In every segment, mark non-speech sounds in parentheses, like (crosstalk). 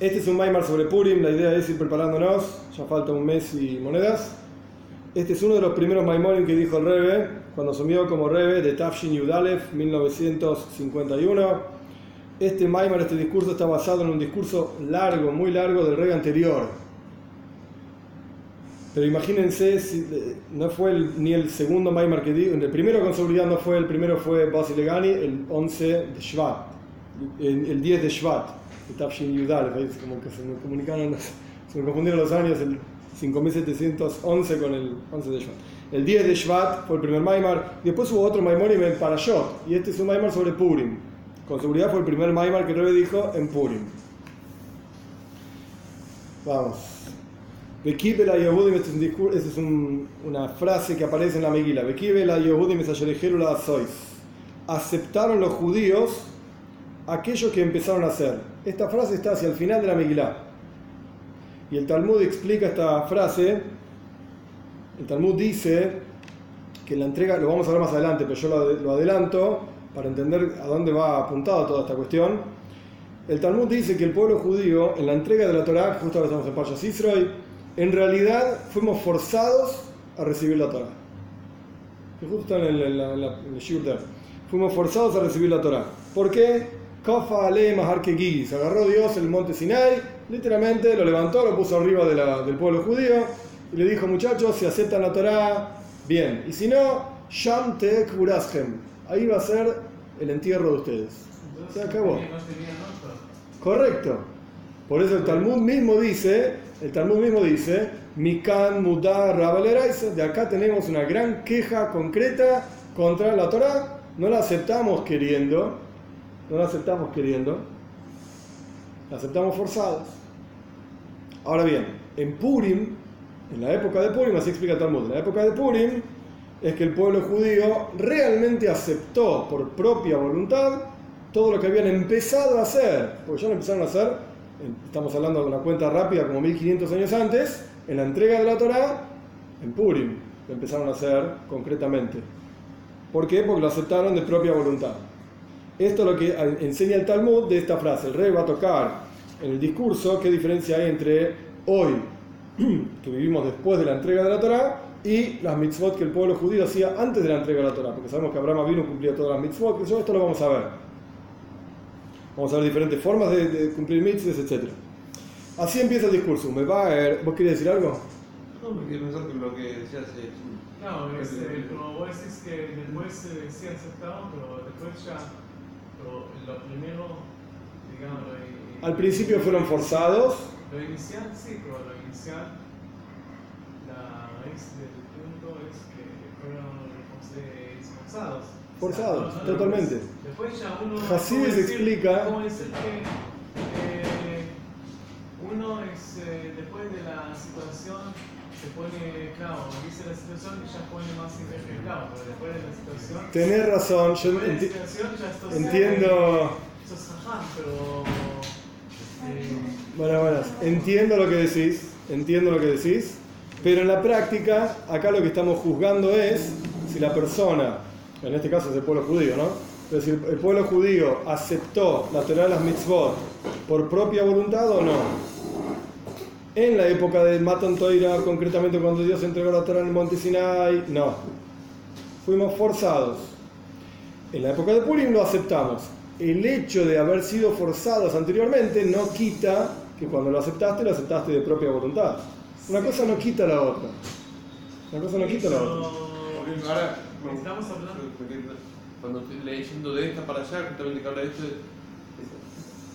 Este es un Maimar sobre Purim, la idea es ir preparándonos, ya falta un mes y monedas. Este es uno de los primeros Maimorim que dijo el Rebe cuando asumió como Rebe de Tafshin Yudalef 1951. Este Maimar, este discurso está basado en un discurso largo, muy largo del Rebe anterior. Pero imagínense, si, no fue el- ni el segundo Maimar que dijo, el primero con seguridad no fue, el primero fue Basilegani el 11 de Shvat, el, el 10 de Shvat, Tafshin ahí como que se me comunicaron, se me confundieron los años, el 5711 con el 11 de Shvat. El 10 de Shvat fue el primer Maimar, después hubo otro Maimar en Parashot, y este es un Maimar sobre Purim. Con seguridad fue el primer Maimar que Rebe dijo en Purim. Vamos. Bekibel a Yehudim, este es, un este es un- una frase que aparece en la Megila. Bekibel es la sois. Aceptaron los judíos aquello que empezaron a hacer. Esta frase está hacia el final de la Megilá. Y el Talmud explica esta frase. El Talmud dice que la entrega, lo vamos a ver más adelante, pero yo lo, adelanto para entender a dónde va apuntado toda esta cuestión. El Talmud dice que el pueblo judío, en la entrega de la Torá, justo ahora estamos en Parshas Israel, en realidad fuimos forzados a recibir la Torá. Justo en el, en. Fuimos forzados a recibir la Torá. ¿Por qué? Kofa ale agarró Dios el monte Sinai, literalmente lo levantó, lo puso arriba de la- del pueblo judío y le dijo, muchachos, si aceptan la Torá, bien. Y si no, Sham Uraschem. Ahí va a ser el entierro de ustedes. Se acabó. Correcto. Por eso el Talmud mismo dice, el Talmud mismo dice, Mikan Mudar Rabaleraisa, de acá tenemos una gran queja concreta contra la Torah, no la aceptamos queriendo, no la aceptamos queriendo, la aceptamos forzados. Ahora bien, en Purim, en la época de Purim, así explica Talmud, en la época de Purim, es que el pueblo judío realmente aceptó por propia voluntad todo lo que habían empezado a hacer, porque ya lo empezaron a hacer, estamos hablando de una cuenta rápida como 1500 años antes, en la entrega de la Torá, en Purim, lo empezaron a hacer concretamente. ¿Por qué? Porque lo aceptaron de propia voluntad. Esto es lo que enseña el Talmud de esta frase. El rey va a tocar en el discurso qué diferencia hay entre hoy, (clears throat) que vivimos después de la entrega de la Torá, y las mitzvot que el pueblo judío hacía antes de la entrega de la Torá, porque sabemos que Abraham vino cumplía todas las mitzvot, que esto lo vamos a ver. Vamos a ver diferentes formas de, de cumplir mitzvot, etc. Así empieza el discurso. Me va a ver- ¿Vos querías decir algo? No, me quiero pensar que lo que decías es. No, es, eh, como vos decís que después eh, sí aceptaron, pero después ya lo, lo primero, digamos, lo, Al principio fueron forzados, Lo inicial sí, pero lo inicial, la raíz del punto es que fueron forzados. Forzados, O sea, totalmente. Después, después ya uno. Hasides ¿cómo decir- explica- ¿Cómo decir que eh, uno es, eh, después de la situación, se pone, claro, dice la situación y ya pone más imagen, claro, pero después de la situación. tenés razón, yo de la enti- situación ya esto entiendo. Sos jajá, pero. eh, Bueno, bueno, entiendo lo que decís, entiendo lo que decís, pero en la práctica, acá lo que estamos juzgando es si la persona, en este caso es el pueblo judío, ¿no? Pero si el el pueblo judío aceptó la Torah de las mitzvot por propia voluntad o no. En la época de Matan Toira, concretamente cuando Dios entregó la Torah en el monte Sinai, no. Fuimos forzados. En la época de Purim lo aceptamos. El hecho de haber sido forzados anteriormente no quita que cuando lo aceptaste, lo aceptaste de propia voluntad. Una cosa no quita la otra. Una cosa no quita la otra. Ahora, Estamos hablando- Cuando estoy leyendo de esta para allá, justamente que habla de esto.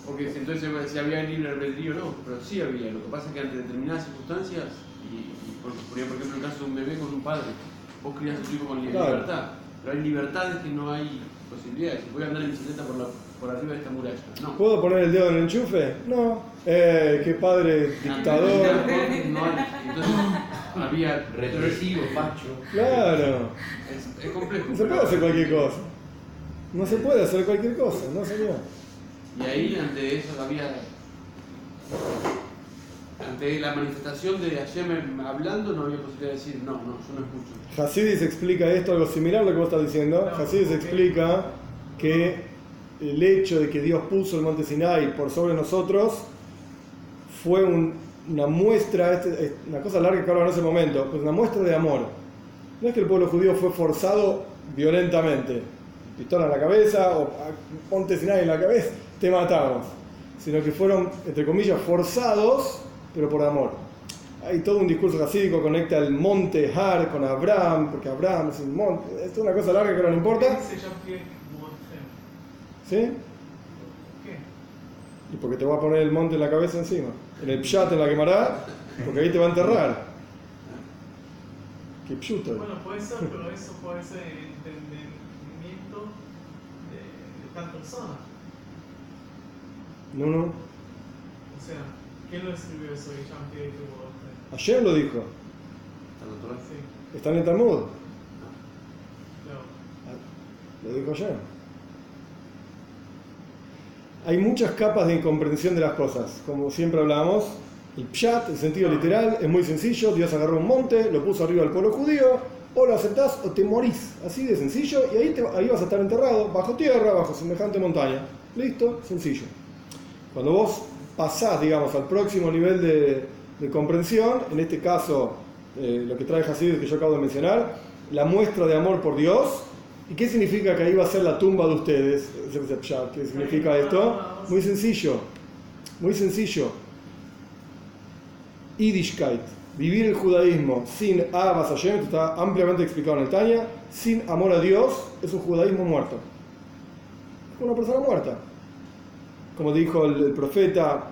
Porque si entonces si había libre albedrío, no, pero sí había. Lo que pasa es que ante determinadas circunstancias, y, y por, por ejemplo el caso de un bebé con un padre, vos criás a tu hijo con li- Claro. libertad, pero hay libertades que no hay posibilidades. Voy a andar en bicicleta por, la, por arriba de esta muralla. No. ¿Puedo poner el dedo en el enchufe? No. Eh, qué padre dictador. No hay. Entonces había Represivo, facho. Claro. Es, es complejo. No se puede hacer cualquier cosa. No se puede hacer cualquier cosa, no señor. Y ahí ante eso había. Ante la manifestación de Hashem hablando, no había posibilidad de decir, no, no, yo no escucho. Hasidis explica esto, algo similar a lo que vos estás diciendo. No, Hasidis explica que el hecho de que Dios puso el monte Sinai por sobre nosotros fue un- una muestra, este- es una cosa larga que ahora en ese momento, pues una muestra de amor. No es que el pueblo judío fue forzado violentamente, pistola en la cabeza o "Ah, ponte sin nadie en la cabeza, te matamos, sino que fueron, entre comillas, forzados, pero por amor. Hay todo un discurso jasídico, conecta el monte Har con Abraham, porque Abraham es un monte, es una cosa larga que no importa, que Mordecai. ¿sí? ¿Qué? Y porque te va a poner el monte en la cabeza encima. En el pshat en la quemará, porque ahí te va a enterrar. Qué pshuto. Bueno, puede ser, pero eso puede ser el entendimiento de, de tal persona. No, no. O sea, ¿quién lo escribió eso? Ayer lo dijo. ¿Está en la Torah? Sí, Está en el Talmud. claro. Lo dijo ayer. Hay muchas capas de incomprensión de las cosas. Como siempre hablamos, el pshat, el sentido literal, es muy sencillo. Dios agarró un monte, lo puso arriba del pueblo judío, o lo aceptás o te morís. Así de sencillo, y ahí, te- ahí vas a estar enterrado, bajo tierra, bajo semejante montaña. Listo, sencillo. Cuando vos pasás, digamos, al próximo nivel de, de comprensión, en este caso, eh, lo que trae Hasid que yo acabo de mencionar, la muestra de amor por Dios. ¿Y qué significa que ahí va a ser la tumba de ustedes? ¿Qué significa esto? Muy sencillo, muy sencillo. Yiddishkeit, vivir el judaísmo sin Abbas Hashem, esto está ampliamente explicado en el Tanya, sin amor a Dios, es un judaísmo muerto. Es una persona muerta. Como dijo el, el profeta,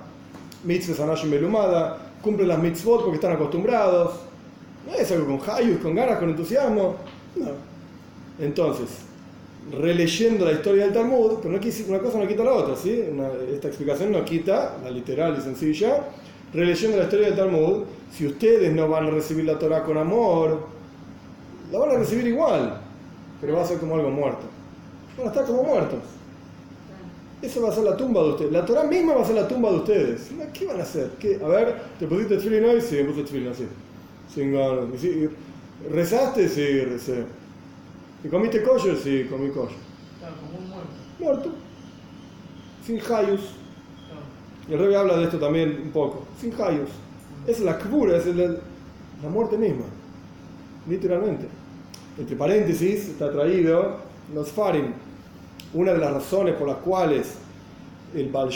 mitzvah anashim belumada, cumplen las mitzvot porque están acostumbrados. No es algo con hayus, con ganas, con entusiasmo. No. Entonces, releyendo la historia del Talmud, pero no quisi- una cosa no quita la otra, ¿sí? Una- esta explicación no quita, la literal y sencilla, releyendo la historia del Talmud, si ustedes no van a recibir la Torah con amor, la van a recibir igual, pero va a ser como algo muerto. Van a estar como muertos. Eso va a ser la tumba de ustedes. La Torah misma va a ser la tumba de ustedes. ¿Qué van a hacer? ¿Qué? A ver, ¿te pusiste tefilín hoy? Sí, me puse tefilín así. Sin ganas. Sí, ¿Rezaste? Sí, recé. ¿Y comiste kosher? Sí, comí kosher. Claro, como un muerto. Muerto. Sin hayus. Claro. Y el rey habla de esto también un poco. Sin hayus. Es la kbura, es el- la muerte misma. Literalmente. Entre paréntesis está traído los farim. Una de las razones por las cuales el Baal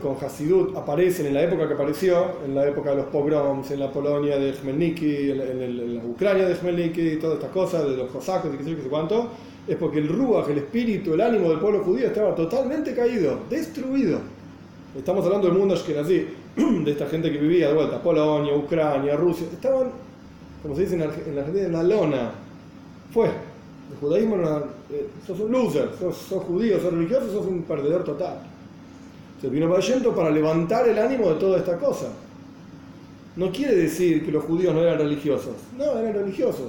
con Hasidut aparecen en la época que apareció, en la época de los pogroms, en la Polonia de Khmelnytsky, en, la Ucrania de Khmelnytsky, todas estas cosas, de los cosacos y qué sé yo, qué sé cuánto, es porque el Ruach, el espíritu, el ánimo del pueblo judío estaba totalmente caído, destruido. Estamos hablando del mundo ashkenazí, (clears throat) de esta gente que vivía de vuelta, Polonia, Ucrania, Rusia, estaban, como se dice en la Argentina, en la lona. Fue. El judaísmo era una- eh, sos un loser, sos, sos judío, sos religioso, sos un perdedor total. Se vino Bayento para levantar el ánimo de toda esta cosa. No quiere decir que los judíos no eran religiosos. No, eran religiosos,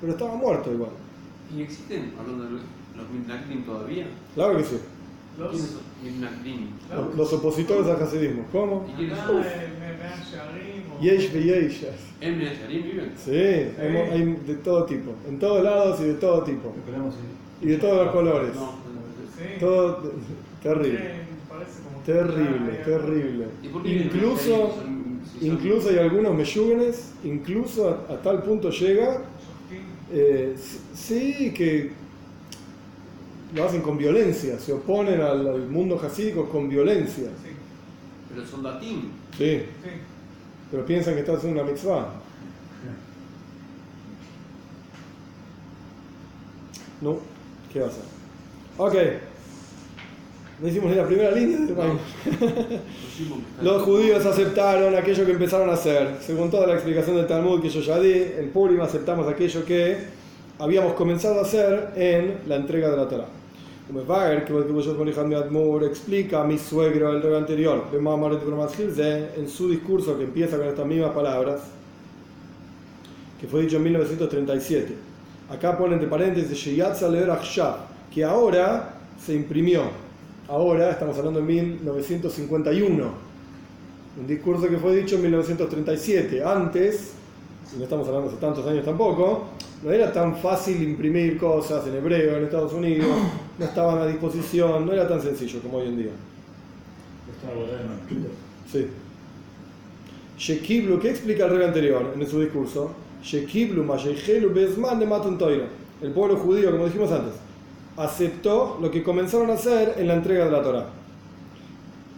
pero estaban muertos igual. ¿Y existen, hablando de los, Mitnagdim todavía? Claro que sí. Los. Los, los opositores al hasidismo. ¿Cómo? ¿Y Ah, eh, Yesh ve yesh. Sí, hay, de todo tipo. En todos lados y de todo tipo. Esperamos Y de todos los colores. Todo terrible. Terrible, terrible. ¿Y Incluso, incluso hay algunos meyúgenes, incluso a, a tal punto llega, eh, sí que lo hacen con violencia, se oponen al, al mundo jasídico con violencia. Sí, Pero son datim. Sí, sí. pero piensan que están haciendo una mitzvah. No, ¿qué va a hacer? Ok, no hicimos ni la primera línea están- Los judíos aceptaron aquello que empezaron a hacer. Según toda la explicación del Talmud que yo ya di, en Purim aceptamos aquello que habíamos comenzado a hacer en la entrega de la Torah. Como Wagner, que con Hijam Admur explica a mi suegro el rey anterior, en su discurso que empieza con estas mismas palabras, que fue dicho en 1937. Acá pone entre paréntesis, que ahora se imprimió. Ahora estamos hablando de 1951. Un discurso que fue dicho en 1937. Antes, y no estamos hablando hace tantos años tampoco, no era tan fácil imprimir cosas en hebreo en Estados Unidos, no estaban a disposición, no era tan sencillo como hoy en día. Sí. Shekiblu, ¿qué explica el rey anterior en su discurso? Shekiblu, Masheichelu, Bezman de Matan Toiro. El pueblo judío, como dijimos antes, aceptó lo que comenzaron a hacer en la entrega de la Torah.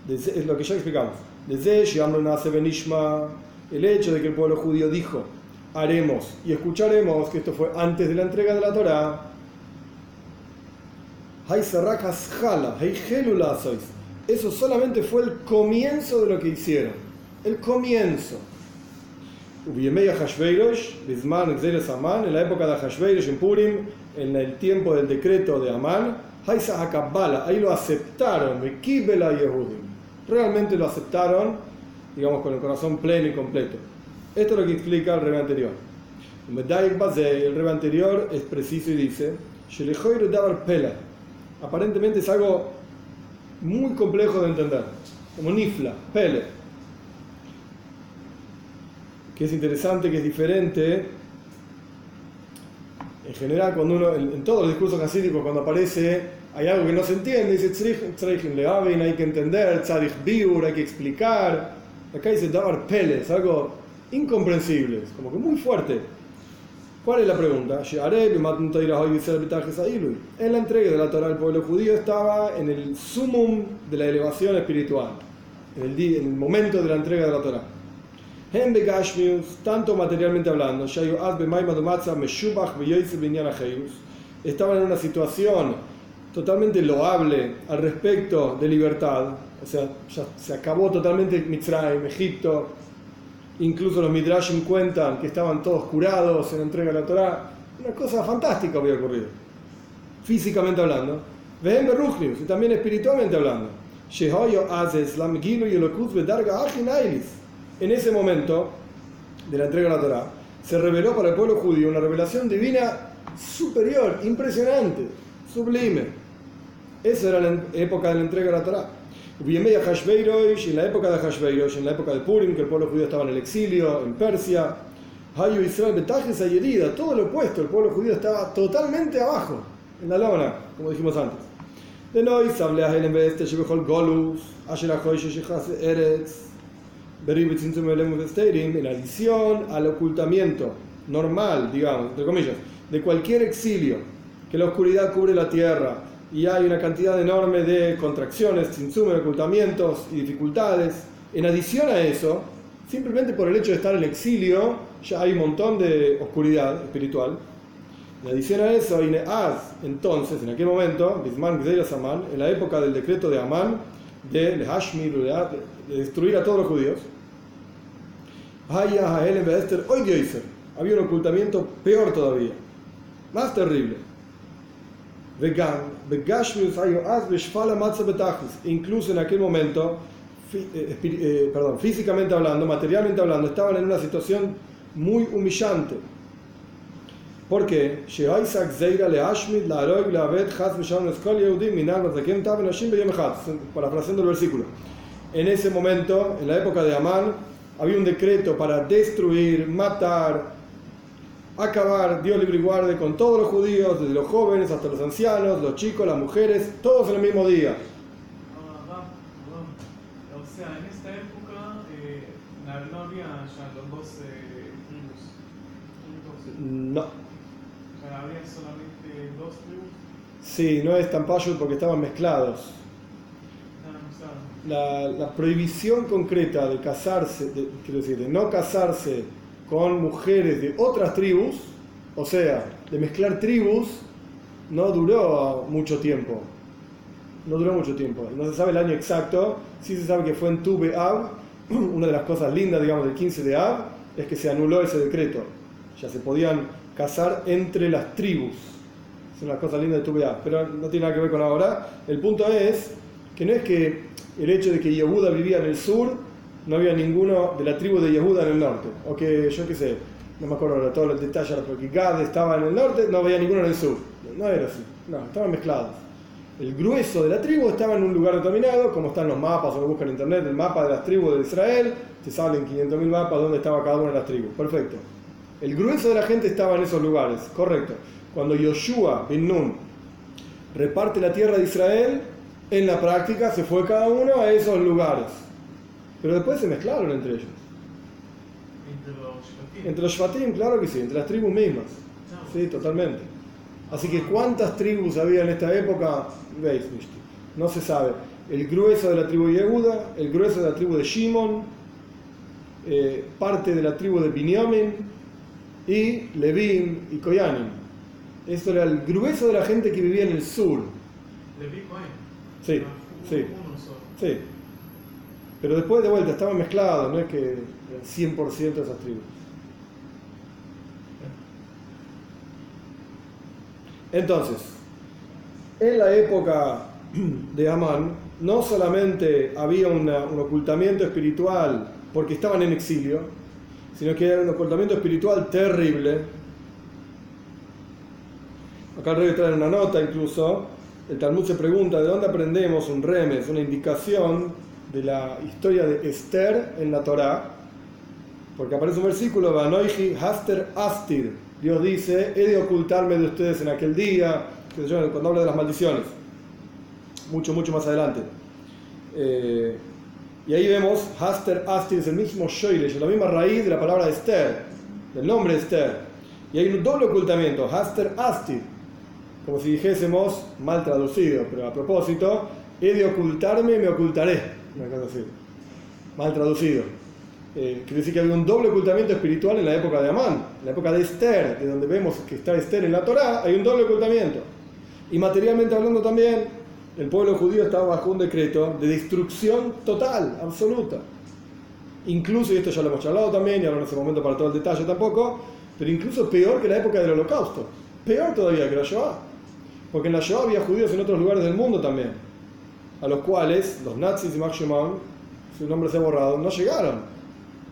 Es lo que ya explicamos. Desde Benishma, el hecho de que el pueblo judío dijo, haremos y escucharemos, que esto fue antes de la entrega de la Torah, eso solamente fue el comienzo de lo que hicieron. El comienzo. En la época de Hashveirosh en Purim, en el tiempo del decreto de Amán, ahí lo aceptaron, realmente lo aceptaron, digamos, con el corazón pleno y completo. Esto es lo que explica el rebe anterior. El rebe anterior es preciso y dice, aparentemente es algo muy complejo de entender, como nifla, pele, que es interesante, que es diferente. En general, cuando uno, en, todos los discursos hasídicos, cuando aparece, hay algo que no se entiende, dice hay que entender, biur, hay que explicar. Acá dice davar pele, es algo incomprensible, como que muy fuerte. ¿Cuál es la pregunta? En la entrega de la Torah al pueblo judío estaba en el sumum de la elevación espiritual, en el, en el momento de la entrega de la Torah. Tanto materialmente hablando, estaban en una situación totalmente loable al respecto de libertad, o sea, ya se acabó totalmente Mitzrayim, Egipto, Incluso los Midrashim cuentan que estaban todos curados en la entrega de la Torah. Una cosa fantástica había ocurrido. Físicamente hablando. y también espiritualmente hablando. En ese momento de la entrega de la Torah, se reveló para el pueblo judío una revelación divina superior, impresionante, sublime. Esa era la época de la entrega de la Torah en la época de Hashveirosh, en la época de Purim, que el pueblo judío estaba en el exilio, en Persia, Hayu Israel Betajes herida, todo lo opuesto, el pueblo judío estaba totalmente abajo, en la lona, como dijimos antes. De Noy, en vez de Golus, Eretz, en adición al ocultamiento normal, digamos, entre comillas, de cualquier exilio, que la oscuridad cubre la tierra, y hay una cantidad enorme de contracciones, de ocultamientos y dificultades. En adición a eso, simplemente por el hecho de estar en exilio, ya hay un montón de oscuridad espiritual. En adición a eso, entonces, en aquel momento, en la época del decreto de Amán, de de destruir a todos los judíos, había un ocultamiento peor todavía, más terrible Incluso en aquel momento, perdón, físicamente hablando, materialmente hablando, estaban en una situación muy humillante. ¿Por qué? Parafraseando el versículo. En ese momento, en la época de Amán, había un decreto para destruir, matar, acabar, Dios libre y guarde, con todos los judíos, desde los jóvenes hasta los ancianos, los chicos, las mujeres, todos en el mismo día. O sea, en esta época eh, no había ya los dos tribus No. Había solamente dos tribus. Sí, no es tan payo porque estaban mezclados. La, la, prohibición concreta de casarse, de, quiero decir, de no casarse con mujeres de otras tribus, o sea, de mezclar tribus, no duró mucho tiempo. No duró mucho tiempo. No se sabe el año exacto, sí se sabe que fue en Tube Av. (clears throat) Una de las cosas lindas, digamos, del 15 de Av es que se anuló ese decreto. Ya se podían casar entre las tribus. Es una cosa linda de Tube Av, pero no tiene nada que ver con ahora. El punto es que no es que el hecho de que Yehuda vivía en el sur no había ninguno de la tribu de Yehuda en el norte. O que yo qué sé, no me acuerdo de todos los detalles, porque Gad estaba en el norte, no había ninguno en el sur. No era así, no, estaban mezclados. El grueso de la tribu estaba en un lugar determinado, como están los mapas, o lo buscan en internet, el mapa de las tribus de Israel, te salen 500.000 mapas donde estaba cada una de las tribus. Perfecto. El grueso de la gente estaba en esos lugares, correcto. Cuando Yoshua bin Nun reparte la tierra de Israel, en la práctica se fue cada uno a esos lugares pero después se mezclaron entre ellos. Entre los Shvatim. Entre los Shvatim, claro que sí, entre las tribus mismas. Sí, totalmente. Así que ¿cuántas tribus había en esta época? Veis, no se sabe. El grueso de la tribu de Yehuda, el grueso de la tribu de Shimon, eh, parte de la tribu de Binyamin y Levim y Koyanim. Esto era el grueso de la gente que vivía en el sur. Levi Cohen. Sí, sí. Sí. Pero después de vuelta estaban mezclados, no es que eran 100% de esas tribus. Entonces, en la época de Amán, no solamente había una- un ocultamiento espiritual porque estaban en exilio, sino que era un ocultamiento espiritual terrible. Acá el rey trae una nota incluso. El Talmud se pregunta de dónde aprendemos un remes, una indicación de la historia de Esther en la Torá. Porque aparece un versículo, Vanoiji Haster Astir. Dios dice, he de ocultarme de ustedes en aquel día, cuando habla de las maldiciones. Mucho, mucho más adelante. Eh, y ahí vemos, Haster Astir es el mismo Shoilesh, la misma raíz de la palabra Esther, del nombre Esther. Y hay un doble ocultamiento, Haster Astir, como si dijésemos, mal traducido, pero a propósito, he de ocultarme, me ocultaré. Una cosa así. Mal traducido. Eh, quiere decir que había un doble ocultamiento espiritual en la época de Amán, en la época de Esther, de donde vemos que está Esther en la Torá, hay un doble ocultamiento. Y materialmente hablando también, el pueblo judío estaba bajo un decreto de destrucción total, absoluta. Incluso, y esto ya lo hemos charlado también, y ahora no es el momento para todo el detalle tampoco, pero incluso peor que la época del holocausto, peor todavía que la Shoah, porque en la Shoah había judíos en otros lugares del mundo también, a los cuales los nazis y Max Schumann, su nombre se ha borrado, no llegaron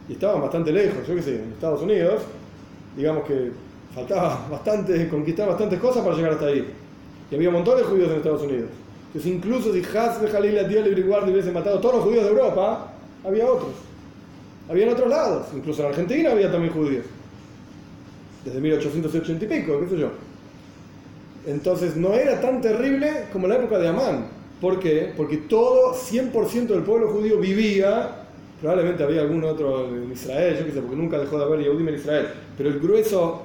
y estaban bastante lejos, yo qué sé, en Estados Unidos, digamos que faltaba (laughs) bastante, conquistar bastantes cosas para llegar hasta ahí. Y había un montón de judíos en Estados Unidos. Entonces, incluso si Hasbe Jalil Dios libre y guardia hubiese matado a todos los judíos de Europa, había otros. Había en otros lados, incluso en Argentina había también judíos. Desde 1880 y pico, qué sé yo. Entonces no era tan terrible como la época de Amán. ¿Por qué? Porque todo, 100% del pueblo judío vivía Probablemente había algún otro en Israel, yo qué sé, porque nunca dejó de haber Yehudim en Israel. Pero el grueso,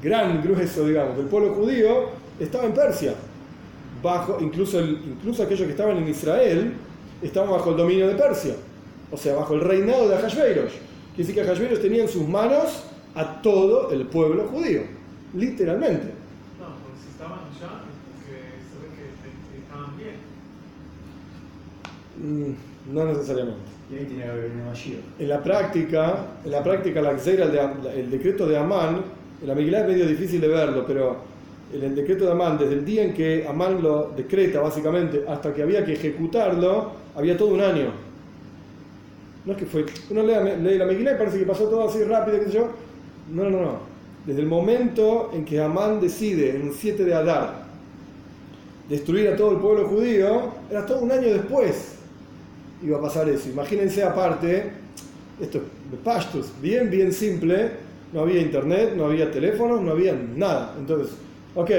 gran grueso, digamos, del pueblo judío estaba en Persia. Bajo, incluso, incluso aquellos que estaban en Israel estaban bajo el dominio de Persia. O sea, bajo el reinado de Ahasveros. Quiere decir que Ahasveros tenía en sus manos a todo el pueblo judío. Literalmente. No, porque si estaban allá, es porque se ve que, que estaban bien. Mm, No necesariamente. Y ahí tiene que Mashiach. En la práctica, en la práctica la el, de el decreto de Amán, en la Megilá es medio difícil de verlo, pero en el decreto de Amán, desde el día en que Amán lo decreta básicamente hasta que había que ejecutarlo, había todo un año. No es que fue, uno lee, lee la Megilá y parece que pasó todo así rápido, qué sé yo. No, no, no. Desde el momento en que Amán decide, en un 7 de Adar, destruir a todo el pueblo judío, era todo un año después iba a pasar eso. Imagínense aparte, esto es bien, bien simple, no había internet, no había teléfonos, no había nada. Entonces, ok,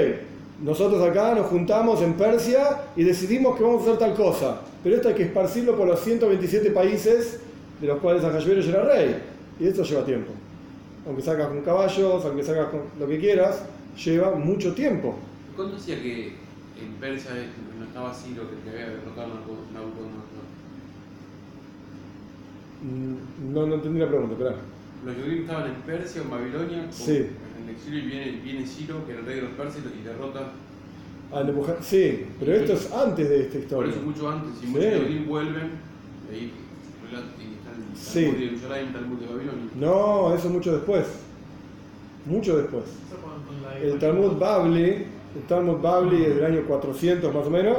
nosotros acá nos juntamos en Persia y decidimos que vamos a hacer tal cosa, pero esto hay que esparcirlo por los 127 países de los cuales Ahasveros era rey, y esto lleva tiempo. Aunque sacas con caballos, aunque sacas con lo que quieras, lleva mucho tiempo. ¿Cuándo decía que en Persia no estaba Ciro que que había derrotado? Mm, No, no entendí la pregunta, espera. Los judíos estaban en Persia o en Babilonia, o Sí. en el exilio y viene, viene Ciro, que era el rey de los persas, y derrota. Ah, Nebuja- Sí, pero esto es antes de esta Por historia. eso mucho antes, y Sí. muchos judíos vuelven, y ahí y está el Sí. Talmud de Jerusalén, el Talmud de Babilonia. No, eso mucho después. Mucho después. El Talmud Babli, el Talmud Babli es del año 400 más o menos,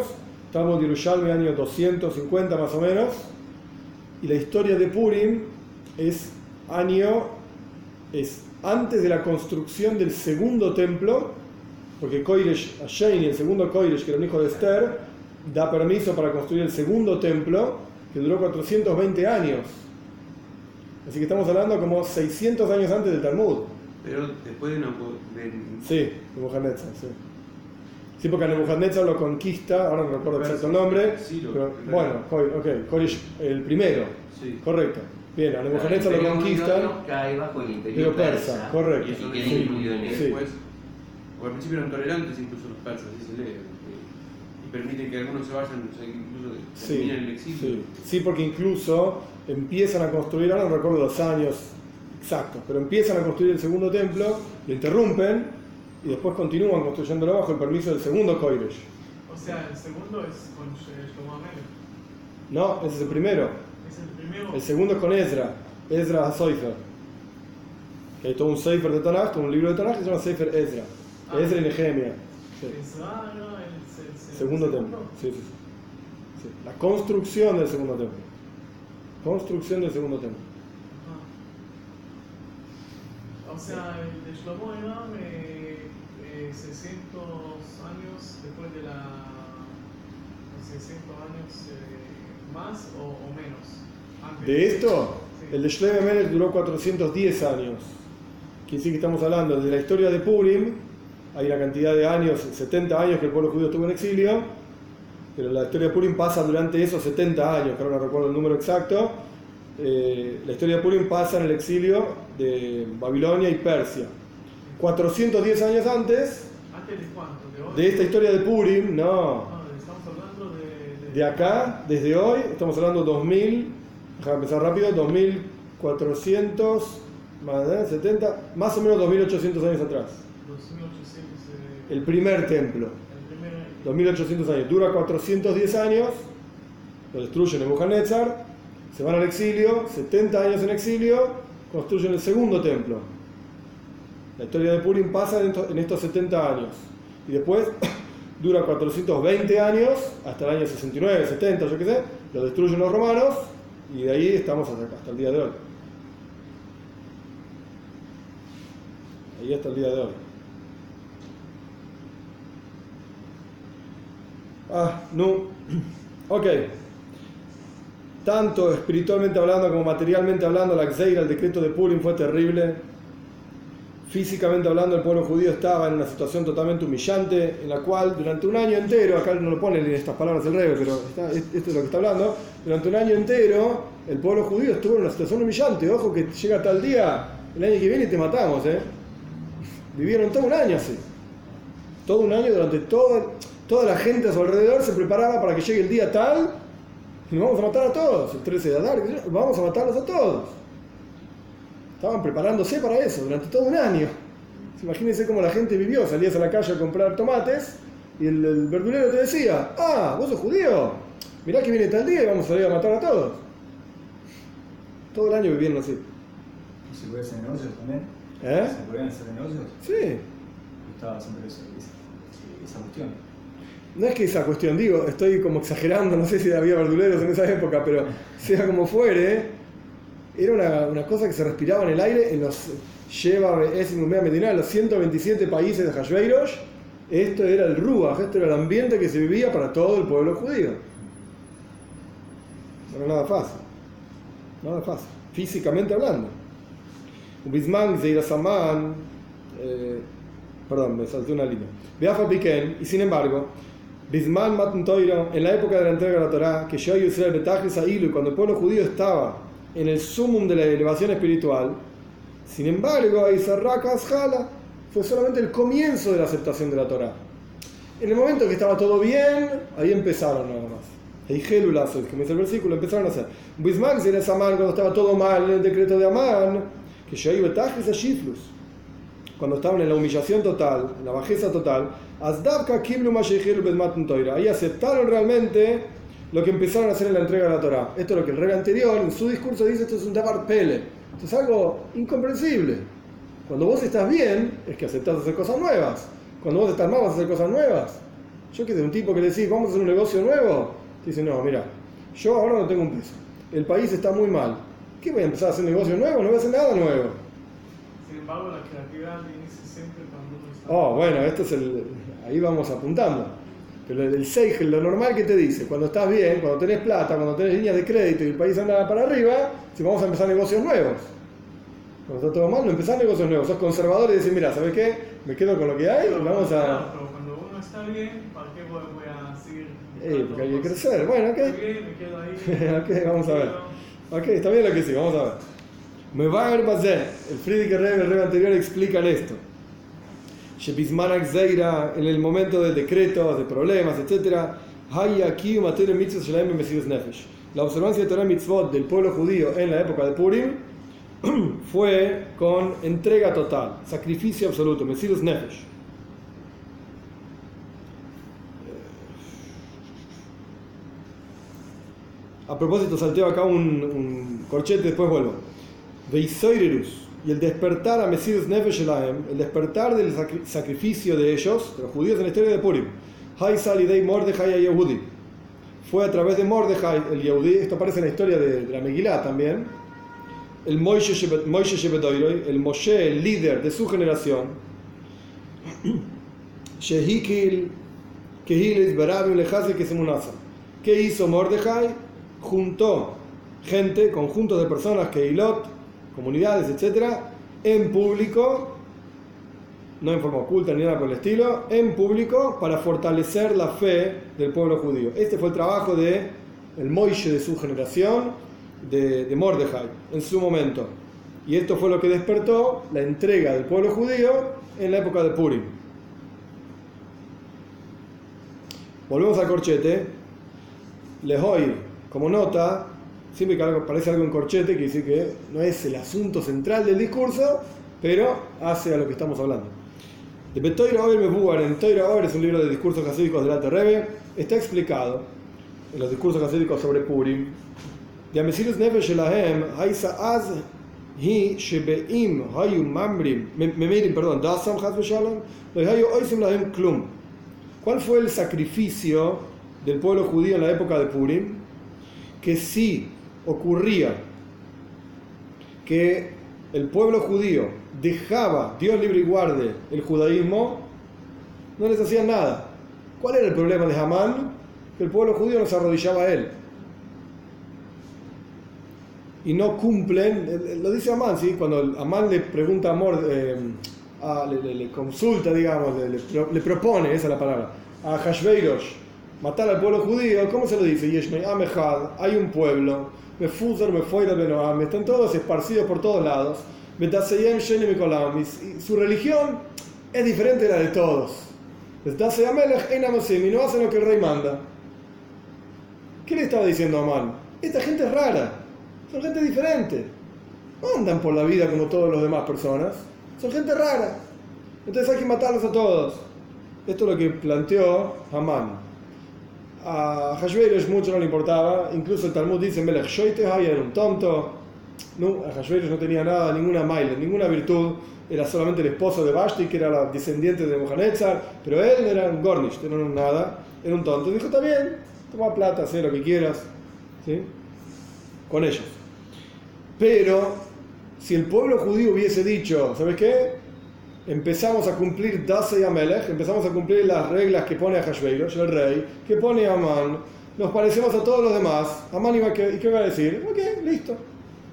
Talmud Yerushalmi año 250 más o menos, y la historia de Purim es año, es antes de la construcción del segundo templo, porque Koiresh Asheni, el segundo Koiresh, que era un hijo de Esther, da permiso para construir el segundo templo, que duró 420 años. Así que estamos hablando como 600 años antes del Talmud. Pero después de, Nabucod- de Sí, Nebuchadnezzar, sí. Sí, porque a Nebuchadnezzar lo conquista, ahora no recuerdo exacto el nombre, Ciro, pero bueno, ok, Koresh el primero, Sí. correcto. Bien, a Nebuchadnezzar lo babilonio cae bajo el imperio Pero persa, correcto. Y eso Sí, incluido en eso. sí. después, porque al principio eran tolerantes incluso los persas, así se lee, y permiten que algunos se vayan, o sea, incluso Sí, terminen el exilio. sí. Sí, porque incluso empiezan a construir, ahora no recuerdo los años exactos, pero empiezan a construir el segundo templo, lo interrumpen y después continúan construyéndolo bajo el permiso del segundo Koiresh. O sea, el segundo es con Sh- Shlomo. No, ese es el primero. Es el primero. El segundo es con Ezra, Ezra HaSoifer. Que hay todo un Sefer de Tanakh, todo un libro de Tanakh que se llama Sefer Ezra. Ah. Ezra y Nehemia. Sí. Ezra, ¿no? El, el- el Segundo templo. Sí, sí, sí. Sí. La construcción del segundo templo. Construcción del segundo templo. Ajá. O sea, el de Shlomo era eh, eh, 600 años después de la. 600 años eh, más o, o menos. Antes. De esto, Sí. el de Shlomo Melech duró 410 años. Quiere decir que estamos hablando de la historia de Purim, hay una cantidad de años, 70 años que el pueblo judío estuvo en exilio, pero la historia de Purim pasa durante esos 70 años, que ahora no recuerdo el número exacto. Eh, la historia de Purim pasa en el exilio de Babilonia y Persia. 410 años antes ¿Antes de cuánto? ¿De hoy? de esta historia de Purim, no, No, estamos hablando de. de acá, desde hoy, estamos hablando 2000, déjame empezar rápido, 2400, más de 70, más o menos 2800 años atrás. 2800. eh, El primer templo, el primer. 2800 años, dura 410 años, lo destruyen Nebuchadnezzar, se van al exilio, 70 años en exilio, construyen el segundo templo. La historia de Purim pasa en estos, en estos 70 años. Y después (coughs) dura 420 años, hasta el año 69, 70, yo qué sé, lo destruyen los romanos y de ahí estamos hasta, hasta el día de hoy. Ahí hasta el día de hoy. Ah, no. (coughs) Ok. Tanto espiritualmente hablando como materialmente hablando, la Xeira, el decreto de Purim fue terrible. Físicamente hablando, el pueblo judío estaba en una situación totalmente humillante, en la cual durante un año entero, acá no lo pone en estas palabras el rey, pero esto es lo que está hablando, durante un año entero el pueblo judío estuvo en una situación humillante. Ojo que llega tal día, el año que viene te matamos, ¿eh? Vivieron todo un año así. Todo un año durante todo, toda la gente a su alrededor se preparaba para que llegue el día tal y nos vamos a matar a todos. El 13 de Adar, vamos a matarlos a todos. Estaban preparándose para eso durante todo un año. Imagínense cómo la gente vivió. Salías a la calle a comprar tomates y el, el verdulero te decía, ah, vos sos judío. Mirá que viene tal día y vamos a salir a matar a todos. Todo el año viviendo así. ¿Y se puede hacer negocios también? ¿Eh? ¿Se podían hacer negocios? Sí. Estaba siempre eso- esa, esa cuestión. No es que esa cuestión, digo, estoy como exagerando, no sé si había verduleros en esa época, pero sea como fuere, era una, una cosa que se respiraba en el aire en los lleva es en los 127 países de Hashveirosh, esto era el Ruach, esto era el ambiente que se vivía para todo el pueblo judío. No era nada fácil, nada fácil, físicamente hablando. Un Bisman, Zeira Saman, eh, perdón, me salté una línea. Beafa Piquen, y sin embargo, Bisman Matan en la época de la entrega de la Torah, que yo Israel Betajis Ailu, y cuando el pueblo judío estaba en el sumum de la elevación espiritual, sin embargo, Aizarrakas Jala fue solamente el comienzo de la aceptación de la Torah. En el momento que estaba todo bien, ahí empezaron nada más. Eijelulazos, como dice el versículo, empezaron a hacer. Bisman era Samán cuando estaba todo mal en el decreto de Amán, que yo iba a Shiflus cuando estaban en la humillación total, en la bajeza total, Azdavka Kiblu. Ahí aceptaron realmente lo que empezaron a hacer en la entrega de la Torah. Esto es lo que el rey anterior en su discurso dice, esto es un Dabar Pele. Esto es algo incomprensible. Cuando vos estás bien, es que aceptás hacer cosas nuevas. Cuando vos estás mal, vas a hacer cosas nuevas. Yo que de un tipo que le decís, vamos a hacer un negocio nuevo, te dice, no, mira, yo ahora no tengo un peso. El país está muy mal. ¿Qué voy a empezar a hacer negocio nuevo? No voy a hacer nada nuevo. Sin embargo, la creatividad inicia siempre cuando uno está. Oh, bueno, esto es el. Ahí vamos apuntando. Pero el, el Seigel, lo normal que te dice, cuando estás bien, cuando tenés plata, cuando tenés líneas de crédito y el país anda para arriba, si vamos a empezar negocios nuevos. Cuando está todo mal, no empezás negocios nuevos. Sos conservador y decís, mira, ¿sabes qué? Me quedo con lo que hay y vamos a. pero cuando uno está bien, ¿para qué voy, a seguir? Eh, porque hay que crecer. Bueno, ok. me quedo ahí. (laughs) Ok, vamos a ver. Ok, está bien lo que sí, vamos a ver. Me va a ver Bazer, el Friedrich Rebbe, el Rebbe anterior, explican esto. En el momento de decretos, de problemas, etc. La observancia de Torah mitzvot del pueblo judío en la época de Purim (clears throat) fue con entrega total, sacrificio absoluto, mesirus nefesh. A propósito, salteo acá un, un corchete, después vuelvo. Veisoirerus, y el despertar a Mesirus Nefesh el despertar del sacri- sacrificio de ellos, de los judíos en la historia de Purim. A Yehudi. Fue a través de Mordejai, el Yehudi, esto aparece en la historia de, de la Megilá también. El Moishe Shebedoiroi, el Moshe, el líder de su generación. (clears throat) Shehikil, Kehilis, Berabim, Lejase, Kesemunasa. ¿Qué hizo Mordejai? Juntó gente, conjuntos de personas, Keilot, comunidades, etcétera, en público, no en forma oculta ni nada por el estilo, en público para fortalecer la fe del pueblo judío. Este fue el trabajo de el Moishe de su generación, de, de en su momento. Y esto fue lo que despertó la entrega del pueblo judío en la época de Purim. Volvemos al corchete. Lehoy, como nota, siempre que aparece algo en corchete, quiere decir que no es el asunto central del discurso, pero hace a lo que estamos hablando. De Betoira Oer Mebuar, en Toira Oer es un libro de discursos hasídicos del Alter Rebbe, está explicado en los discursos hasídicos sobre Purim. De Amesirus Nefesh Elahem, Haisa Az Hi Shebeim Hayu Mamrim, Memirim, perdón, Dasam Has Beshalom, Lo Hayu Oisim Lahem Klum. ¿Cuál fue el sacrificio del pueblo judío en la época de Purim? Que si ocurría que el pueblo judío dejaba, Dios libre y guarde, el judaísmo, no les hacían nada. ¿Cuál era el problema de Hamán? Que el pueblo judío no se arrodillaba a él. Y no cumplen, eh, eh, lo dice Amán, ¿sí? cuando Amán le pregunta a Amor, eh, le, consulta, digamos, le propone, esa es la palabra, a Hashveirosh, matar al pueblo judío, ¿cómo se lo dice? Yeshmei Amehad, hay un pueblo, Mefuzer, Mefoira, Benoam, están todos esparcidos por todos lados, Betaseyem, Sheni, Mikolam, su religión es diferente de la de todos. Betaseyem, y no hacen lo que el rey manda. ¿Qué le estaba diciendo a Amán? Esta gente es rara, son gente diferente. No andan por la vida como todas las demás personas, son gente rara. Entonces hay que matarlos a todos. Esto es lo que planteó Amán. A Hashverosh mucho no le importaba, incluso el Talmud dice, Melech Shoitehai era un tonto. No, a Hashverosh no tenía nada, ninguna maile, ninguna virtud. Era solamente el esposo de Vashti, que era la descendiente de Mohanetzar, pero él era un Gornish, no era nada, era un tonto. Dijo, está bien, toma plata, haz lo que quieras, ¿sí? con ellos. Pero si el pueblo judío hubiese dicho, ¿sabes qué? Empezamos a cumplir Dase y Amelech, empezamos a cumplir las reglas que pone a Hashveirosh, el rey, que pone a Amán, nos parecemos a todos los demás. Amán iba a ¿y qué va a decir? Ok, listo.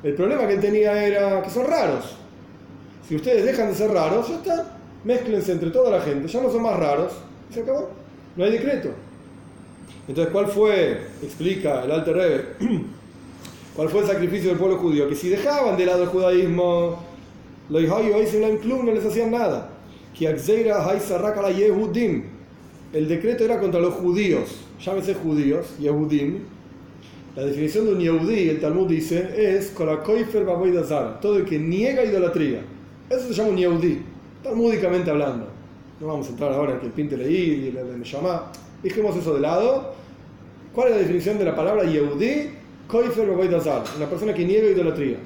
El problema que tenía era que son raros. Si ustedes dejan de ser raros, ya está. Mézclense entre toda la gente, ya no son más raros. y Se acabó. No hay decreto. Entonces, ¿cuál fue? Explica el Alter Rebbe. (clears throat) ¿Cuál fue el sacrificio del pueblo judío? Que si dejaban de lado el judaísmo, Club no les hacían nada. El decreto era contra los judíos. Llámese judíos, Yehudim. La definición de un Yehudí, el Talmud dice, es todo el que niega idolatría. Eso se llama un Yehudí, talmúdicamente hablando. No vamos a entrar ahora en que el pinte leí y el de Neshama. Dejemos eso de lado. ¿Cuál es la definición de la palabra Yehudí? Koifer Baboidazar, una persona que niega idolatría.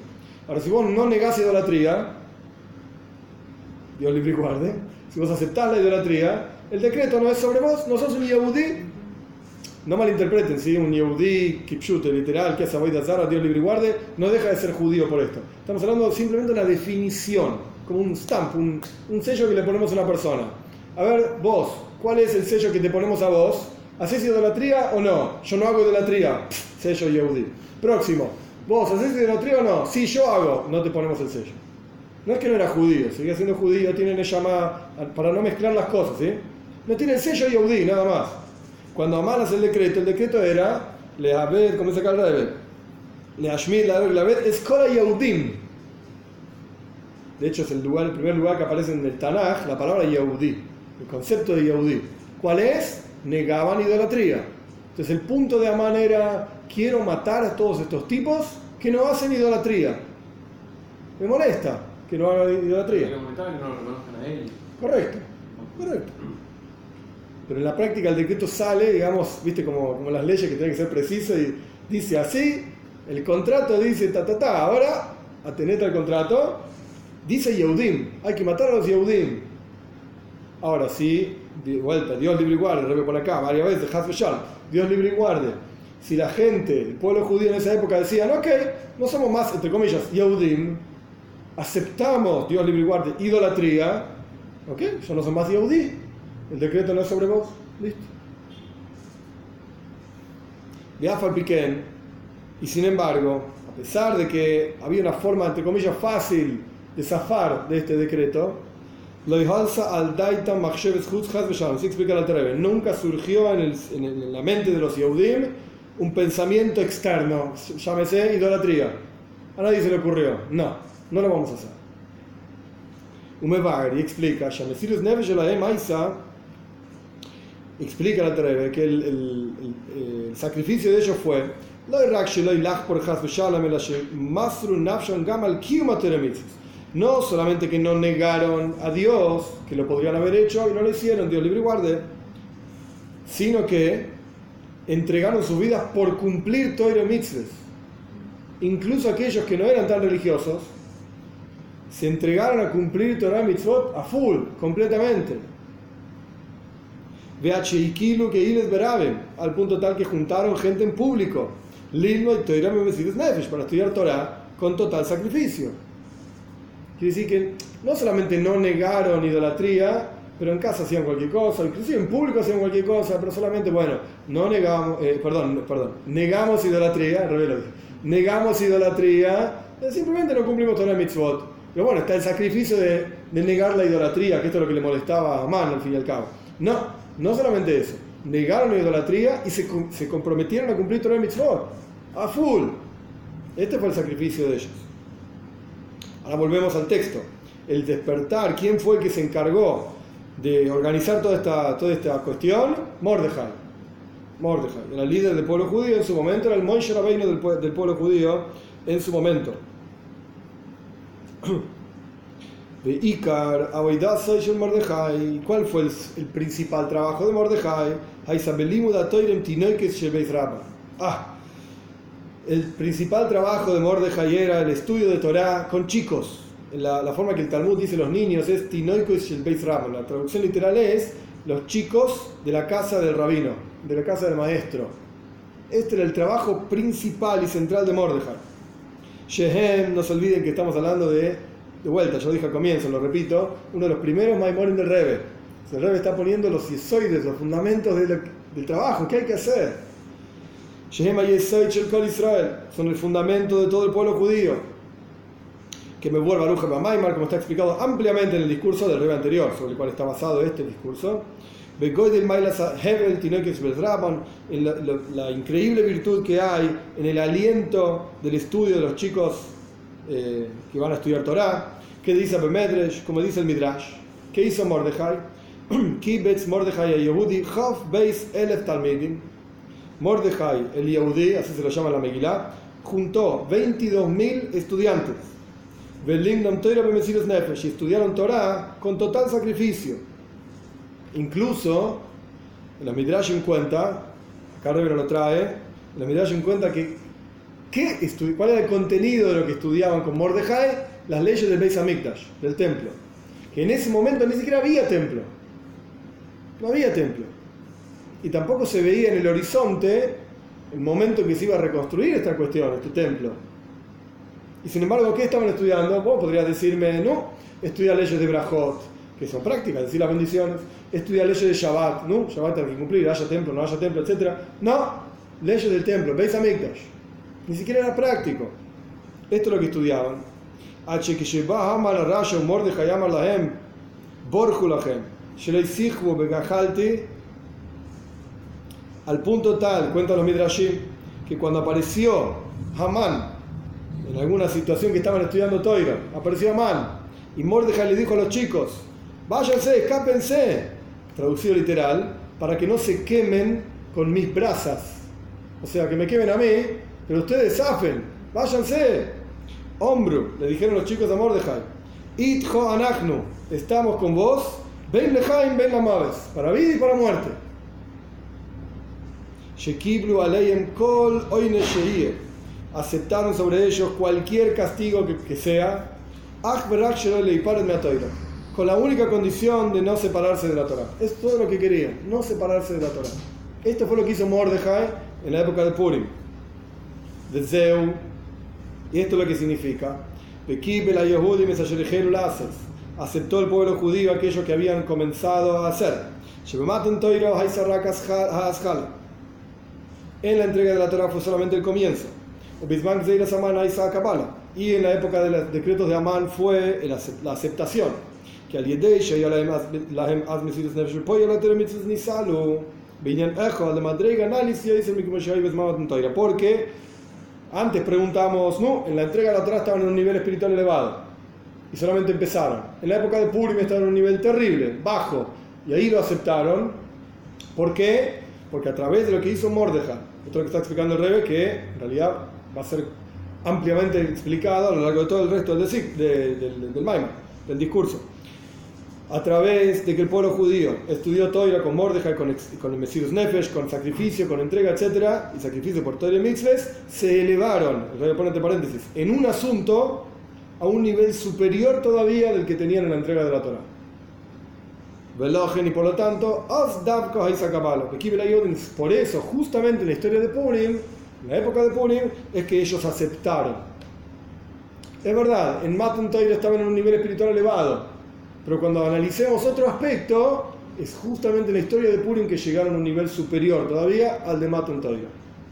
Ahora, si vos no negás idolatría, Dios libre y guarde, si vos aceptás la idolatría, el decreto no es sobre vos, no sos un Yehudí. No malinterpreten, ¿sí? un Yehudí, Kipshute, literal, que hace Zara, Dios libre guarde, no deja de ser judío por esto. Estamos hablando simplemente de una definición, como un stamp, un, un sello que le ponemos a una persona. A ver, vos, ¿cuál es el sello que te ponemos a vos? ¿Haces idolatría o no? Yo no hago idolatría. Pff, sello Yehudí. Próximo. ¿Vos haces idolatría o no? Sí, yo hago. No te ponemos el sello. No es que no era judío, seguía siendo judío, tiene el llama para no mezclar las cosas, ¿sí? No tiene el sello Yehudí, nada más. Cuando Amán hace el decreto, el decreto era, le ver, como dice acá el Rebbe, Leashmid, la la es Kora Yehudim. De hecho, es el, lugar, el primer lugar que aparece en el Tanaj, la palabra Yehudi, el concepto de Yehudi. ¿Cuál es? Negaban idolatría. Entonces, el punto de Amán era: quiero matar a todos estos tipos que no hacen idolatría. Me molesta que no hagan Hay idolatría. que comentar que no lo reconozcan a él. Correcto, correcto. Pero en la práctica el decreto sale, digamos, viste, como, como las leyes que tienen que ser precisas y dice así, el contrato dice ta ta ta, ahora atenete al contrato, dice Yehudim, hay que matar a los Yehudim. Ahora sí, de vuelta, Dios libre y guarde, rebe por acá, varias veces, Haz Shalom, Dios libre y guarde. Si la gente, el pueblo judío en esa época decían, ok, no somos más, entre comillas, Yehudim, aceptamos, Dios libre y guarde, idolatría, ok, yo no soy más Yehudí, el decreto no es sobre vos, listo. Beafal Piquén, y sin embargo, a pesar de que había una forma, entre comillas, fácil de zafar de este decreto, lo al v'shalom. Así explica la Terebe. Nunca surgió en el- en la mente de los Yehudim un pensamiento externo, llámese idolatría. A nadie se le ocurrió. No, no lo vamos a hacer. Umevar y explica, Shamesirus Nefesh Elahem Aisa, explica la Terebe que el, el- el- el sacrificio de ellos fue no solamente que no negaron a Dios, que lo podrían haber hecho y no lo hicieron, Dios libre y guarde, sino que entregaron sus vidas por cumplir Torah mitzvahs. Incluso aquellos que no eran tan religiosos, se entregaron a cumplir Torah mitzvot a full, completamente. Veachikilu que Iles Beraben, al punto tal que juntaron gente en público, Lilmo y Torah para estudiar Torah con total sacrificio. Quiere decir que no solamente no negaron idolatría, pero en casa hacían cualquier cosa, inclusive en público hacían cualquier cosa, pero solamente, bueno, no negamos, eh, perdón, perdón, negamos idolatría, al negamos idolatría, eh, simplemente no cumplimos Torah mitzvot. Pero bueno, está el sacrificio de, negar la idolatría, que esto es lo que le molestaba a Amán al fin y al cabo. No, no solamente eso, negaron la idolatría y se, com- se comprometieron a cumplir Torah mitzvot, a full. Este fue el sacrificio de ellos. Ahora volvemos al texto. El despertar, ¿quién fue que se encargó de organizar toda esta, toda esta cuestión? Mordejai. Mordejai, era el líder del pueblo judío en su momento, era el Moshe Rabbeinu del pueblo judío en su momento. De Icar, Aboidasa y Mordejai. ¿Cuál fue el, principal trabajo de Mordejai? Ah, el principal trabajo de Mordejai era el estudio de Torah con chicos. La, forma que el Talmud dice los niños es Tinoikos Shel Beis Rabba. La traducción literal es los chicos de la casa del rabino, de la casa del maestro. Este era el trabajo principal y central de Mordejai. Shehem, no se olviden que estamos hablando de, de vuelta, yo dije al comienzo, lo repito, uno de los primeros Maimorim del Rebbe. El Rebbe está poniendo los yesoides, los fundamentos del, del trabajo, ¿qué hay que hacer? Shehem Yesoid Kol Israel, son el fundamento de todo el pueblo judío. Que me vuelva Baruch Maimar, como está explicado ampliamente en el discurso del Rebbe anterior, sobre el cual está basado este discurso. La, la- la increíble virtud que hay en el aliento del estudio de los chicos eh, que van a estudiar Torah. ¿Qué dice Bemedresh? Como dice el Midrash. ¿Qué hizo Mordejai? (clears throat) Kibetz Mordejai a Yehudi, Chof Beis Elef Talmidim. Mordejai, el Yehudi, así se lo llama la Megillah, juntó 22.000 estudiantes. Y estudiaron Torah con total sacrificio. Incluso, en la Midrash en cuenta, acá lo trae, en la Midrash en cuenta que ¿qué cuál era el contenido de lo que estudiaban con Mordejai, las leyes del Beis Hamikdash, del templo. Que en ese momento ni siquiera había templo. No había templo. Y tampoco se veía en el horizonte el momento en que se iba a reconstruir esta cuestión, este templo. Y sin embargo, ¿qué estaban estudiando? Vos podrías decirme, no, estudia leyes de Brajot, que son prácticas, decir las bendiciones, estudia leyes de Shabbat, ¿no? Shabbat hay que cumplir, haya templo, no haya templo, etc. No, leyes del templo, Beis Hamikdash. Ni siquiera era práctico. Esto es lo que estudiaban. A al punto tal, cuentan los Midrashim, que cuando apareció Hamán, en alguna situación que estaban estudiando Toira, apareció Hamán, y Mordejai le dijo a los chicos, váyanse, escápense, traducido literal, para que no se quemen con mis brasas. O sea, que me quemen a mí, pero ustedes zafen, váyanse. Hombro, le dijeron los chicos a Mordejai, Itjo anachnu, estamos con vos, ven lejaim, ven la maves, para vida y para muerte. Shekiblu aleyem kol. Aceptaron sobre ellos cualquier castigo que, que sea, ach berak shelo leiparet meatoira. Con la única condición de no separarse de la Torah. Es todo lo que querían, no separarse de la Torah. Esto fue lo que hizo Mordejai en la época de Purim, de Zeu, y esto es lo que significa. Aceptó el pueblo judío aquello que habían comenzado a hacer. En la entrega de la Torah fue solamente el comienzo. Y en la época de los decretos de Amán fue la aceptación. Que al Yedei שהיה להם אז מסירות נפש ופה יהיה לתת מצוות ניסלו בעניין אחד למדרגה נאליס יעשר מכמו שהיו בזמן מתנתוירה porque antes preguntamos no en la entrega de la Torah estaban en un nivel espiritual elevado y solamente empezaron en la época de Purim estaban en un nivel terrible bajo y ahí lo aceptaron ¿por qué? porque a través de lo que hizo Mordejai esto es lo que está explicando el Rebe que en realidad va a ser ampliamente explicado a lo largo de todo el resto del, del, del, del Maimon, del discurso a través de que el pueblo judío estudió Toira con Mordejai, con, con el Mesías Nefesh, con sacrificio, con entrega, etc., y sacrificio por Toira y Mitzves, se elevaron, voy a poner entre paréntesis, en un asunto a un nivel superior todavía del que tenían en la entrega de la Torah. Velogen y por lo tanto, por eso, justamente en la historia de Purim, en la época de Purim, es que ellos aceptaron. Es verdad, en Matan Toira estaban en un nivel espiritual elevado, pero cuando analicemos otro aspecto, es justamente la historia de Purim que llegaron a un nivel superior todavía al de Matan Torah,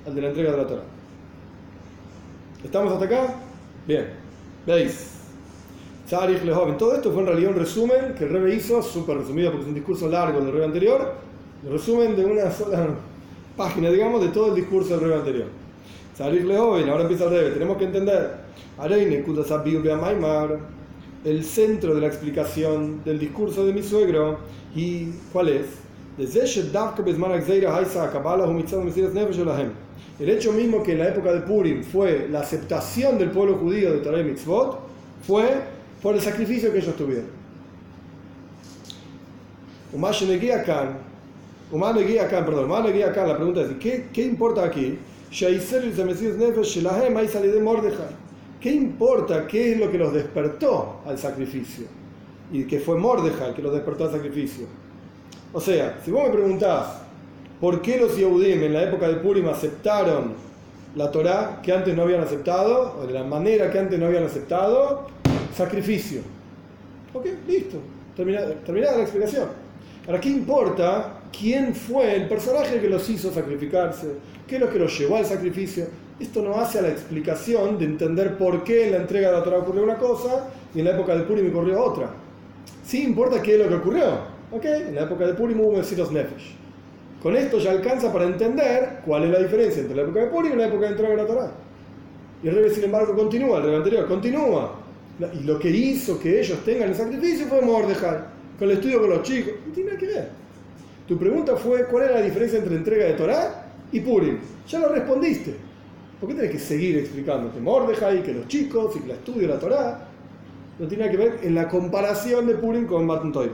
al de la entrega de la Torah. ¿Estamos hasta acá? Bien. ¿Veis? Tzarich Lehoven. Todo esto fue en realidad un resumen que el Rebe hizo, súper resumido porque es un discurso largo del Rebe anterior, el resumen de una sola página, digamos, de todo el discurso del Rebe anterior. Tzarich Lehoven, ahora empieza el Rebe. Tenemos que entender. El centro de la explicación del discurso de mi suegro. ¿Y cuál es? El hecho mismo que en la época de Purim fue la aceptación del pueblo judío de Torah Mitzvot fue por el sacrificio que ellos tuvieron. La pregunta es: ¿qué, qué importa aquí? ¿Qué importa qué es lo que los despertó al sacrificio? Y que fue Mordejai que los despertó al sacrificio. O sea, si vos me preguntás por qué los Yehudim en la época de Purim aceptaron la Torá que antes no habían aceptado, o de la manera que antes no habían aceptado, sacrificio. Ok, listo, terminada, terminada la explicación. Ahora, ¿qué importa quién fue el personaje que los hizo sacrificarse? ¿Qué es lo que los llevó al sacrificio? Esto no hace a la explicación de entender por qué en la entrega de la Torah ocurrió una cosa y en la época del Purim ocurrió otra. Sí importa qué es lo que ocurrió. ¿ok? En la época del Purim hubo Mesiros Nefesh. Con esto ya alcanza para entender cuál es la diferencia entre la época de Purim y la época de entrega de la Torah. Y el rey, sin embargo, continúa, el rey anterior, continúa. Y lo que hizo que ellos tengan el sacrificio fue Mordejai, con el estudio con los chicos. No tiene nada que ver. Tu pregunta fue cuál era la diferencia entre entrega de Torah y Purim. Ya lo respondiste. ¿Por qué tenés que seguir explicando que Mordejai, que los chicos y que la estudio la Torá no tiene que ver en la comparación de Purim con Matan Toira?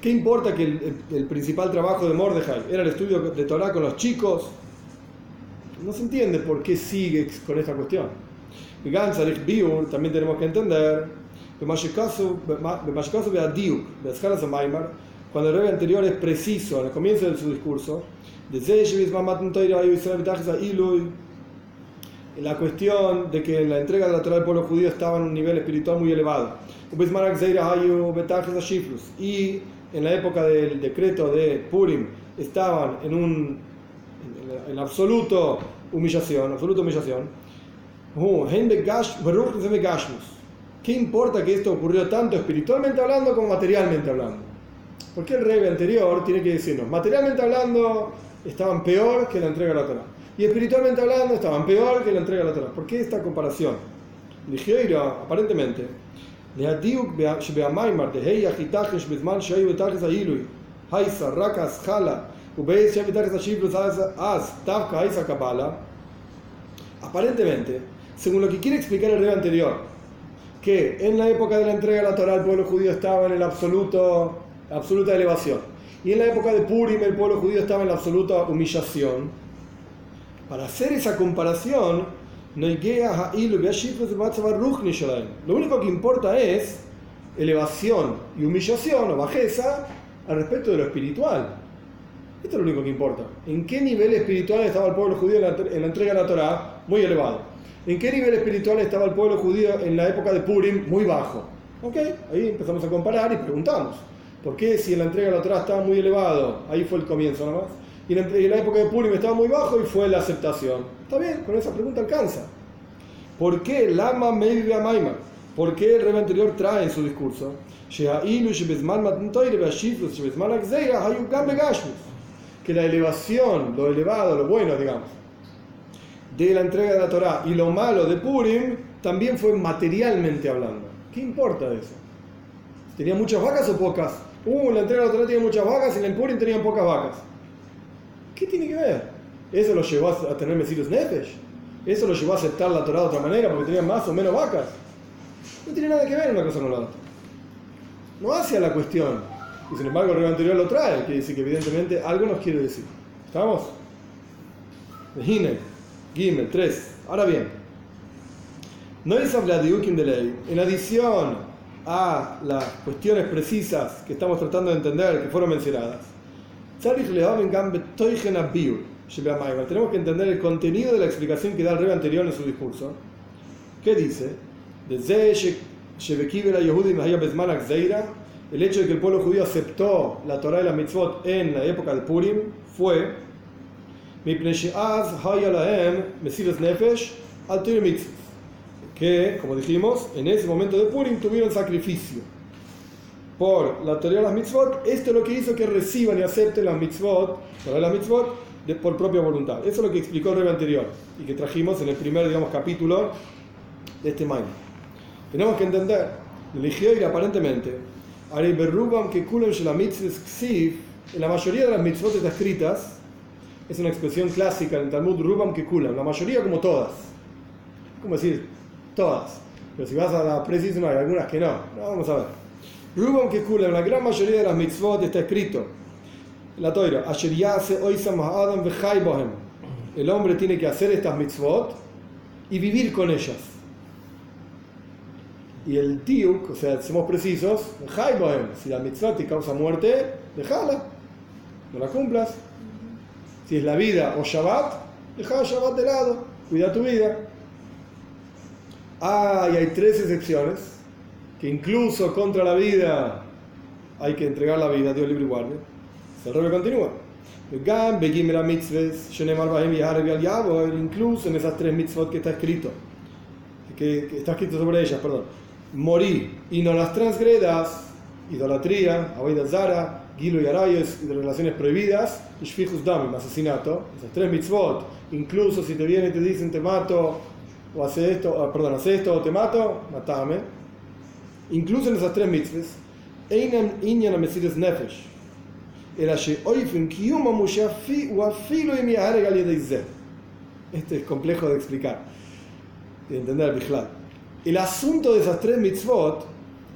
¿Qué importa que el, el, principal trabajo de Mordejai era el estudio de Torah con los chicos? No se entiende por qué sigue con esta cuestión. También tenemos que entender cuando el rey anterior es preciso al comienzo de su discurso, la cuestión de que en la entrega de la Torah del pueblo judío estaba en un nivel espiritual muy elevado. Y en la época del decreto de Purim estaban en un en absoluto humillación, absoluta humillación. ¿Qué importa que esto ocurrió tanto espiritualmente hablando como materialmente hablando? Porque el rebe anterior tiene que decirnos, materialmente hablando, estaban peor que la entrega de la Torah. Y espiritualmente hablando, estaban peor que la entrega de la Torah. ¿Por qué esta comparación? Ligeira, aparentemente, Aparentemente, según lo que quiere explicar el rey anterior, que en la época de la entrega de la Torah el pueblo judío estaba en el absoluto absoluta elevación, y en la época de Purim el pueblo judío estaba en la absoluta humillación, para hacer esa comparación, lo único que importa es elevación y humillación o bajeza al respecto de lo espiritual. Esto es lo único que importa. ¿En qué nivel espiritual estaba el pueblo judío en la, en la entrega de la Torah? Muy elevado. ¿En qué nivel espiritual estaba el pueblo judío en la época de Purim? Muy bajo. ¿Ok? Ahí empezamos a comparar y preguntamos. ¿Por qué si en la entrega de la Torah estaba muy elevado? Ahí fue el comienzo nomás. Y en la, época de Purim estaba muy bajo y fue la aceptación. Está bien, con esa pregunta alcanza. ¿Por qué Lama Meivia Maima? ¿Por qué el rey anterior trae en su discurso? Que la elevación, lo elevado, lo bueno, digamos, de la entrega de la Torah y lo malo de Purim también fue materialmente hablando. ¿Qué importa eso? ¿Tenía muchas vacas o pocas? Uh, la entrega la Torah tenía muchas vacas y en el Purim tenían pocas vacas. ¿Qué tiene que ver? ¿Eso lo llevó a tener Mesirus Nefesh? ¿Eso lo llevó a aceptar la Torah de otra manera porque tenían más o menos vacas? No tiene nada que ver una cosa con la otra. No hace la cuestión. Y sin embargo el rey anterior lo trae, que dice que evidentemente algo nos quiere decir. ¿Estamos? Gimel, Gimel, 3. Ahora bien, no es de ley. En adición a las cuestiones precisas que estamos tratando de entender, que fueron mencionadas, tenemos que entender el contenido de la explicación que da el rey anterior en su discurso. ¿Qué dice? El hecho de que el pueblo judío aceptó la Torah y la mitzvot en la época de Purim fue que, como dijimos, en ese momento de Purim tuvieron sacrificio por la Torah y las mitzvot. Esto es lo que hizo que reciban y acepten las mitzvot, y las mitzvot, de, por propia voluntad. Eso es lo que explicó el rey anterior y que trajimos en el primer digamos, capítulo de este mañana. Tenemos que entender, ir aparentemente, en la mayoría de las mitzvot está escritas, es una expresión clásica en el Talmud, Rubam Kekulam, la mayoría como todas. ¿Cómo decir? Todas. Pero si vas a la precisión hay algunas que no. no vamos a ver. Rubam Kekulam, la gran mayoría de las mitzvot está escrito la toira, el hombre tiene que hacer estas mitzvot y vivir con ellas. Y el tiuk, o sea, somos precisos, si la mitzvah te causa muerte, déjala, no la cumplas. Si es la vida o Shabbat, deja Shabbat de lado, cuida tu vida. Ah, y hay tres excepciones, que incluso contra la vida hay que entregar la vida, Dios libre y guarde. El Rebbe continúa. Incluso en esas tres mitzvot que está escrito, que, que está escrito sobre ellas, perdón. Morí y no las transgredas, idolatría, aboida zara, y arayos, de relaciones prohibidas, y shfichus damim, asesinato. Esas tres mitzvot, incluso si te vienen y te dicen te mato, o hace esto, perdón, hace esto o te mato, matame. Incluso en esas tres mitzvot, Einan inyan mesides nefesh, este es complejo de explicar, de entender Bijlal. El asunto de esas tres mitzvot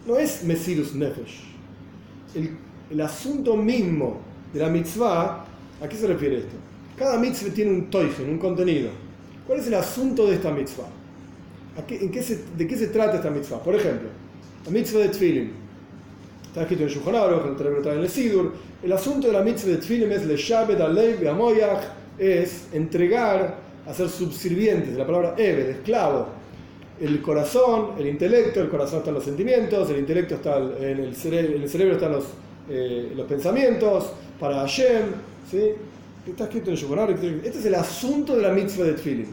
no es Mesirus Nefesh. El, el, asunto mismo de la mitzvah, ¿a qué se refiere esto? Cada mitzvah tiene un toigen, un contenido. ¿Cuál es el asunto de esta mitzvah? en qué se, ¿De qué se trata esta mitzvah? Por ejemplo, la mitzvah de Tfilin. Está escrito en Shulchan Aruch, en el Sidur, el asunto de la mitzvah de Tfilim es le Alev Amoyach, es entregar, hacer subsirvientes, la palabra Eve, esclavo, el corazón, el intelecto, el corazón están los sentimientos, el intelecto está en el, cerebro, en el cerebro están los, eh, los pensamientos, para Hashem, ¿sí? Está escrito en Shulchan Este es el asunto de la mitzvah de Tfilim.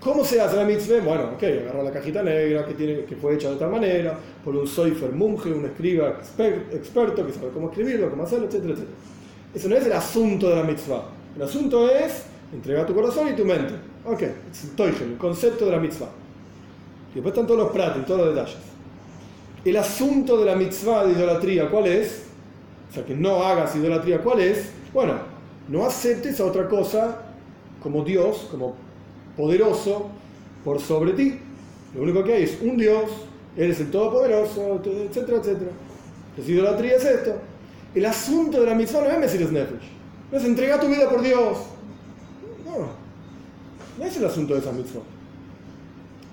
¿Cómo se hace la mitzvah? Bueno, ok, agarrar la cajita negra que, tiene, que fue hecha de tal manera, por un soifer monje, un escriba experto que sabe cómo escribirlo, cómo hacerlo, etcétera, etcétera. Eso no es el asunto de la mitzvah. El asunto es entregar tu corazón y tu mente. Ok, es el el concepto de la mitzvah. Y después están todos los pratos, todos los detalles. El asunto de la mitzvah de idolatría, ¿cuál es? O sea, que no hagas idolatría, ¿cuál es? Bueno, no aceptes a otra cosa como Dios, como poderoso, por sobre ti. Lo único que hay es un Dios, eres el Todopoderoso, etcétera, etcétera. Entonces, idolatría es esto. El asunto de la mitzvah no es Mesiris Nefesh. No es entregar tu vida por Dios. No, no es el asunto de esa mitzvah.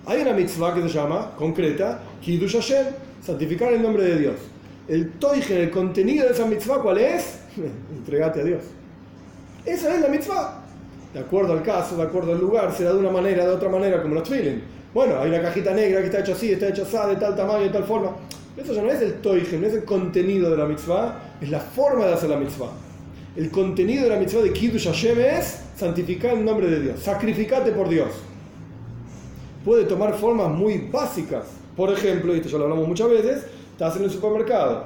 Hay una mitzvah que se llama, concreta, Kiddush Hashem, santificar el nombre de Dios. El toigen, el contenido de esa mitzvah, ¿cuál es? (laughs) Entregate a Dios. Esa es la mitzvah. De acuerdo al caso, de acuerdo al lugar, será de una manera, de otra manera, como los feeling. Bueno, hay una cajita negra que está hecha así, está hecha así, de tal tamaño, de tal forma. Eso ya no es el toigen, no es el contenido de la mitzvah, es la forma de hacer la mitzvah. El contenido de la mitzvah de Kiddush Hashem es santificar el nombre de Dios, sacrificate por Dios. Puede tomar formas muy básicas. Por ejemplo, y esto ya lo hablamos muchas veces, estás en el supermercado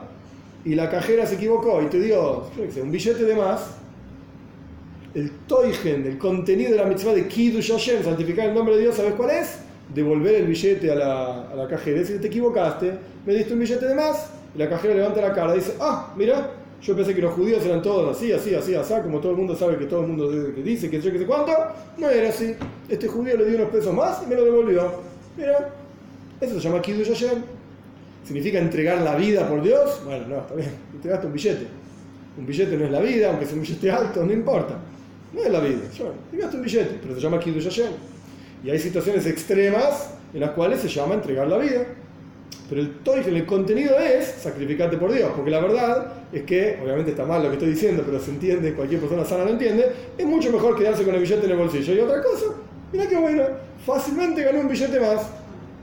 y la cajera se equivocó y te dio un billete de más. El toigen, el contenido de la mitzvah de Kiddush Hashem, santificar el nombre de Dios, ¿sabes cuál es? Devolver el billete a la, cajera. Decir, te equivocaste, me diste un billete de más, y la cajera levanta la cara y dice, ah, mira, yo pensé que los judíos eran todos así, así, así, así, como todo el mundo sabe que todo el mundo dice, que yo que sé cuánto, no era así. Este judío le dio unos pesos más y me lo devolvió. Mira, eso se llama Kiddush Hashem. ¿Significa entregar la vida por Dios? Bueno, no, está bien, entregaste un billete. Un billete no es la vida, aunque sea un billete alto, no importa. No es la vida, entregaste un billete, pero se llama Kiddush Hashem. Y hay situaciones extremas en las cuales se llama entregar la vida. Pero el toifen, el contenido es sacrificarte por Dios, porque la verdad es que, obviamente está mal lo que estoy diciendo, pero se entiende, cualquier persona sana lo entiende, es mucho mejor quedarse con el billete en el bolsillo. Y otra cosa, mira qué bueno, fácilmente ganó un billete más.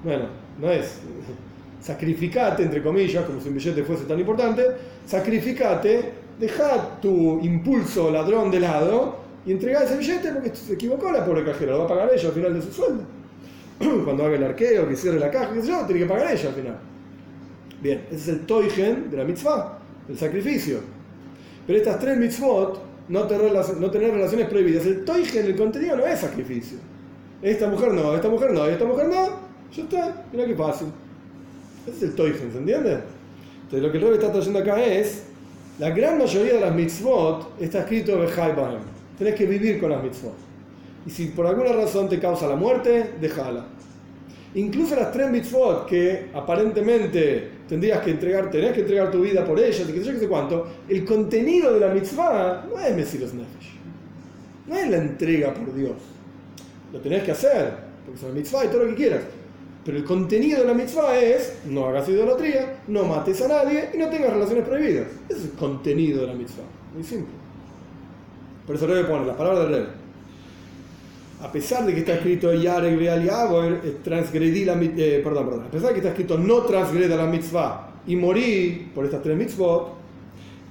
Bueno, no es (laughs) sacrificate, entre comillas, como si un billete fuese tan importante, sacrificate, deja tu impulso ladrón de lado y entrega ese billete porque se equivocó la pobre cajera, lo va a pagar ella al final de su sueldo. (clears throat) Cuando haga el arqueo, que cierre la caja, qué sé yo, tiene que pagar ella al final. Bien, ese es el toigen de la mitzvah, el sacrificio. Pero estas tres mitzvot, no tener, no tener relaciones prohibidas, el toigen, el contenido no es sacrificio. Esta mujer no, esta mujer no, esta mujer no, ya está, mira qué fácil. Ese es el toigen, ¿se entiende? Entonces lo que el rey está trayendo acá es, la gran mayoría de las mitzvot está escrito Bechai Bahem. Tenés que vivir con las mitzvot. Y si por alguna razón te causa la muerte, déjala. Incluso las tres mitzvot que aparentemente tendrías que entregar, tenés que entregar tu vida por ellas, y que yo qué sé cuánto, el contenido de la mitzvah no es Mesiros Nefesh. No es la entrega por Dios. Lo tenés que hacer, porque es una mitzvah y todo lo que quieras. Pero el contenido de la mitzvah es no hagas idolatría, no mates a nadie y no tengas relaciones prohibidas. Ese es el contenido de la mitzvah. Muy simple. Por eso Rebe pone las palabras del Rebe. A pesar de que está escrito Yarek Real y transgredí la eh, perdón, perdón, a pesar de que está escrito no transgreda la mitzvah y morí por estas tres mitzvot,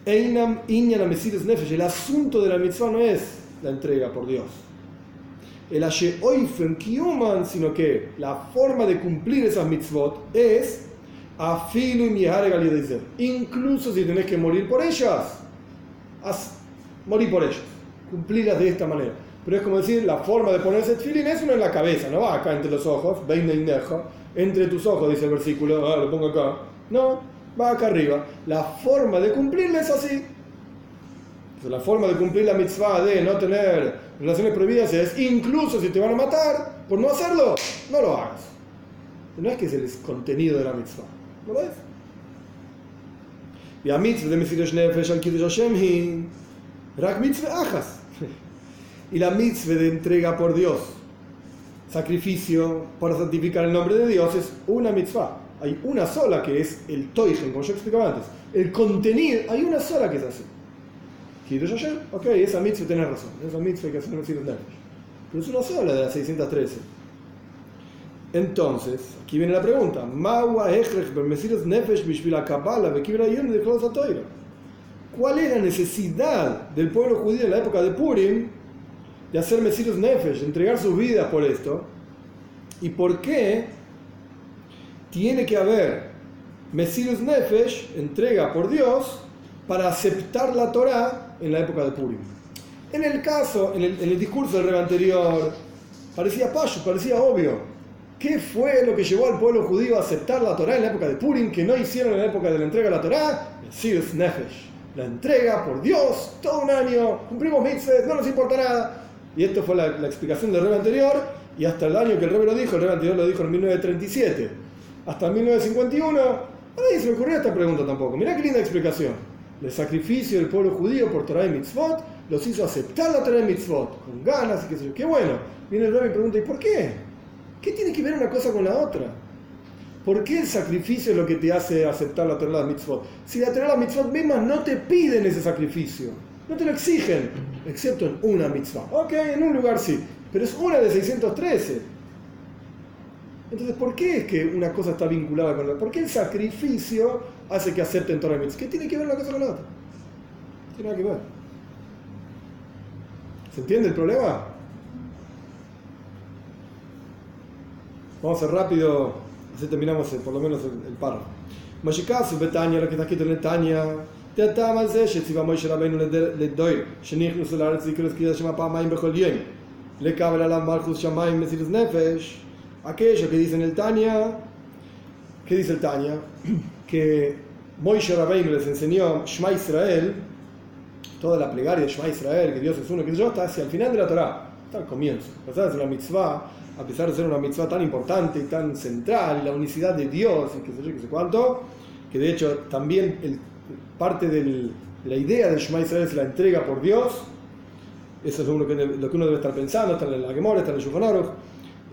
Einam Inyan Nefesh, el asunto de la mitzvah no es la entrega por Dios. El Asheoifen Kiuman, sino que la forma de cumplir esas mitzvot es Afilu y Incluso si tenés que morir por ellas, haz, morir por ellas, cumplirlas de esta manera. Pero es como decir, la forma de ponerse tefilín es uno en la cabeza, no va acá entre los ojos, entre tus ojos, dice el versículo, ah, lo pongo acá. No, va acá arriba. La forma de cumplirla es así. la forma de cumplir la mitzvah de no tener relaciones prohibidas es, incluso si te van a matar por no hacerlo, no lo hagas. No es que es el contenido de la mitzvah, ¿no lo es? Y a mitzvah de Mesidosh Nefesh al Kiddush Hashem mitzvah ajas. Y la mitzvah de entrega por Dios, sacrificio para santificar el nombre de Dios, es una mitzvah. Hay una sola que es el toigen, como yo explicaba antes. El contenido, hay una sola que es así. Hashem, ok, esa mitzvah tiene razón, esa mitzvah hay que hacer un Nefesh. Pero es una sola de las 613. Entonces, aquí viene la pregunta: ¿Cuál es la necesidad del pueblo judío en la época de Purim de hacer Mesirus Nefesh, entregar sus vidas por esto? ¿Y por qué tiene que haber Mesirus Nefesh, entrega por Dios, para aceptar la Torah en la época de Purim. En el caso, en el, discurso del rey anterior, parecía payo, parecía obvio. ¿Qué fue lo que llevó al pueblo judío a aceptar la Torá en la época de Purim que no hicieron en la época de la entrega de la Torá? El Sirus Nefesh. La entrega por Dios, todo un año, cumplimos mitzvahs, no nos importa nada. Y esto fue la, explicación del rey anterior, y hasta el año que el rey lo dijo, el rey anterior lo dijo en 1937. Hasta 1951, a nadie se le ocurrió esta pregunta tampoco. Mirá qué linda explicación. El sacrificio del pueblo judío por Torah y mitzvot los hizo aceptar la Torah y mitzvot, con ganas y qué sé yo. Qué bueno. Viene el rey y pregunta, ¿y por qué? ¿Qué tiene que ver una cosa con la otra? ¿Por qué el sacrificio es lo que te hace aceptar la Torah mitzvot? Si la Torah mitzvot mismas no te piden ese sacrificio, no te lo exigen, excepto en una mitzvah. Ok, en un lugar sí, pero es una de 613. Entonces, ¿por qué es que una cosa está vinculada con la otra? ¿Por qué el sacrificio hace que acepten Torah mitzvot? ¿Qué tiene que ver una cosa con la otra? No tiene nada que ver. ¿Se entiende el problema? Vamos a ser rápido, así terminamos eh, por lo menos el, el párrafo. Betania, lo que está escrito en el Tania, טעם על זה שציווה משה רבנו לדויר, שנכנסו לארץ ויקראו קריאת שמע פעמיים בכל יום, לקבל עליו מלכוס שמיים מסירות נפש, aquello que dice en el Tania, (clears throat) ¿qué dice el Tania? Que Moishe Rabbeinu les enseñó Shema Israel, toda la plegaria de Shema Israel, que Dios es uno, que yo, está hacia el final de la Torah, está al comienzo. A pesar de ser una mitzvah, a pesar de ser una mitzvah tan importante y tan central, y la unicidad de Dios, y qué sé yo, qué sé cuánto, que de hecho también el, parte de la idea de Shema Israel es la entrega por Dios, eso es lo que, lo uno debe estar pensando, está en la Gemora, está en el.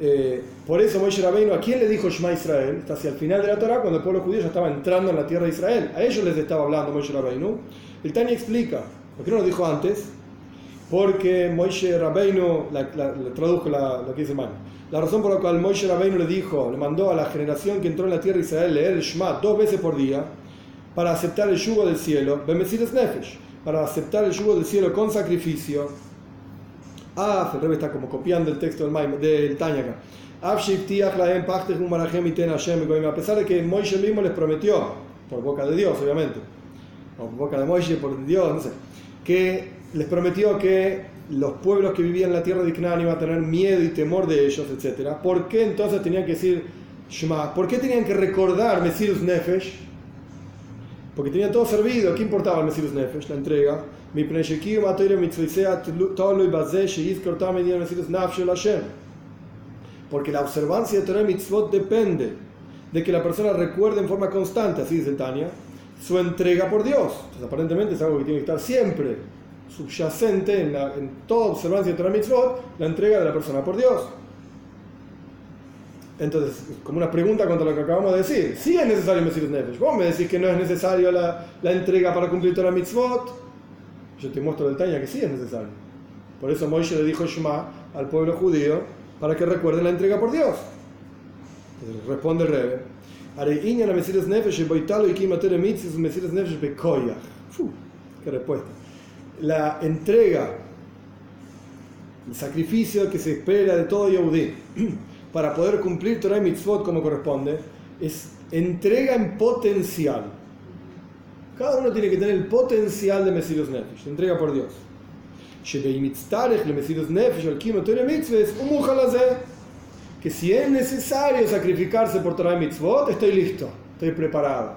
Eh, por eso Moishe Rabbeinu, ¿a quién le dijo Shema Israel? Está hacia el final de la Torah, cuando el pueblo judío ya estaba entrando en la tierra de Israel. A ellos les estaba hablando Moishe Rabbeinu. El Tani explica, ¿por qué no lo dijo antes? Porque Moishe Rabbeinu, la, la, le traduzco la, lo que dice mal. La razón por la cual Moishe Rabbeinu le dijo, le mandó a la generación que entró en la tierra de Israel leer el Shema dos veces por día, para aceptar el yugo del cielo, Bemesiles Nefesh, para aceptar el yugo del cielo con sacrificio. Ah, el rebe está como copiando el texto del, Maim, del Tanya acá. A pesar de que Moishe mismo les prometió, por boca de Dios, obviamente, o por boca de Moishe, por Dios, no sé, que les prometió que los pueblos que vivían en la tierra de Canaán iban a tener miedo y temor de ellos, etc. ¿Por qué entonces tenían que decir Shema? ¿Por qué tenían que recordar Mesirus Nefesh? Porque tenían todo servido. ¿Qué importaba el Mesirus Nefesh? La entrega. Porque la observancia de Torah Mitzvot depende de que la persona recuerde en forma constante, así dice Tania, su entrega por Dios. Entonces, aparentemente es algo que tiene que estar siempre subyacente en, la, en toda observancia de Torah Mitzvot, la entrega de la persona por Dios. Entonces, como una pregunta contra lo que acabamos de decir. Si es necesario Mesirus Nefesh. Vos me decís que no es necesario la, la entrega para cumplir Torah Mitzvot. Yo te muestro del Tanya que sí es necesario. Por eso Moishe le dijo Shema al pueblo judío para que recuerden la entrega por Dios. Entonces, responde el la bekoyach. Qué respuesta. La entrega, el sacrificio que se espera de todo Yehudí (clears throat) para poder cumplir Torah y Mitzvot como corresponde, es entrega en potencial. Cada uno tiene que tener el potencial de Mesirus Nefesh, entrega por Dios. Que si es necesario sacrificarse por Torah y Mitzvot, estoy listo, estoy preparado.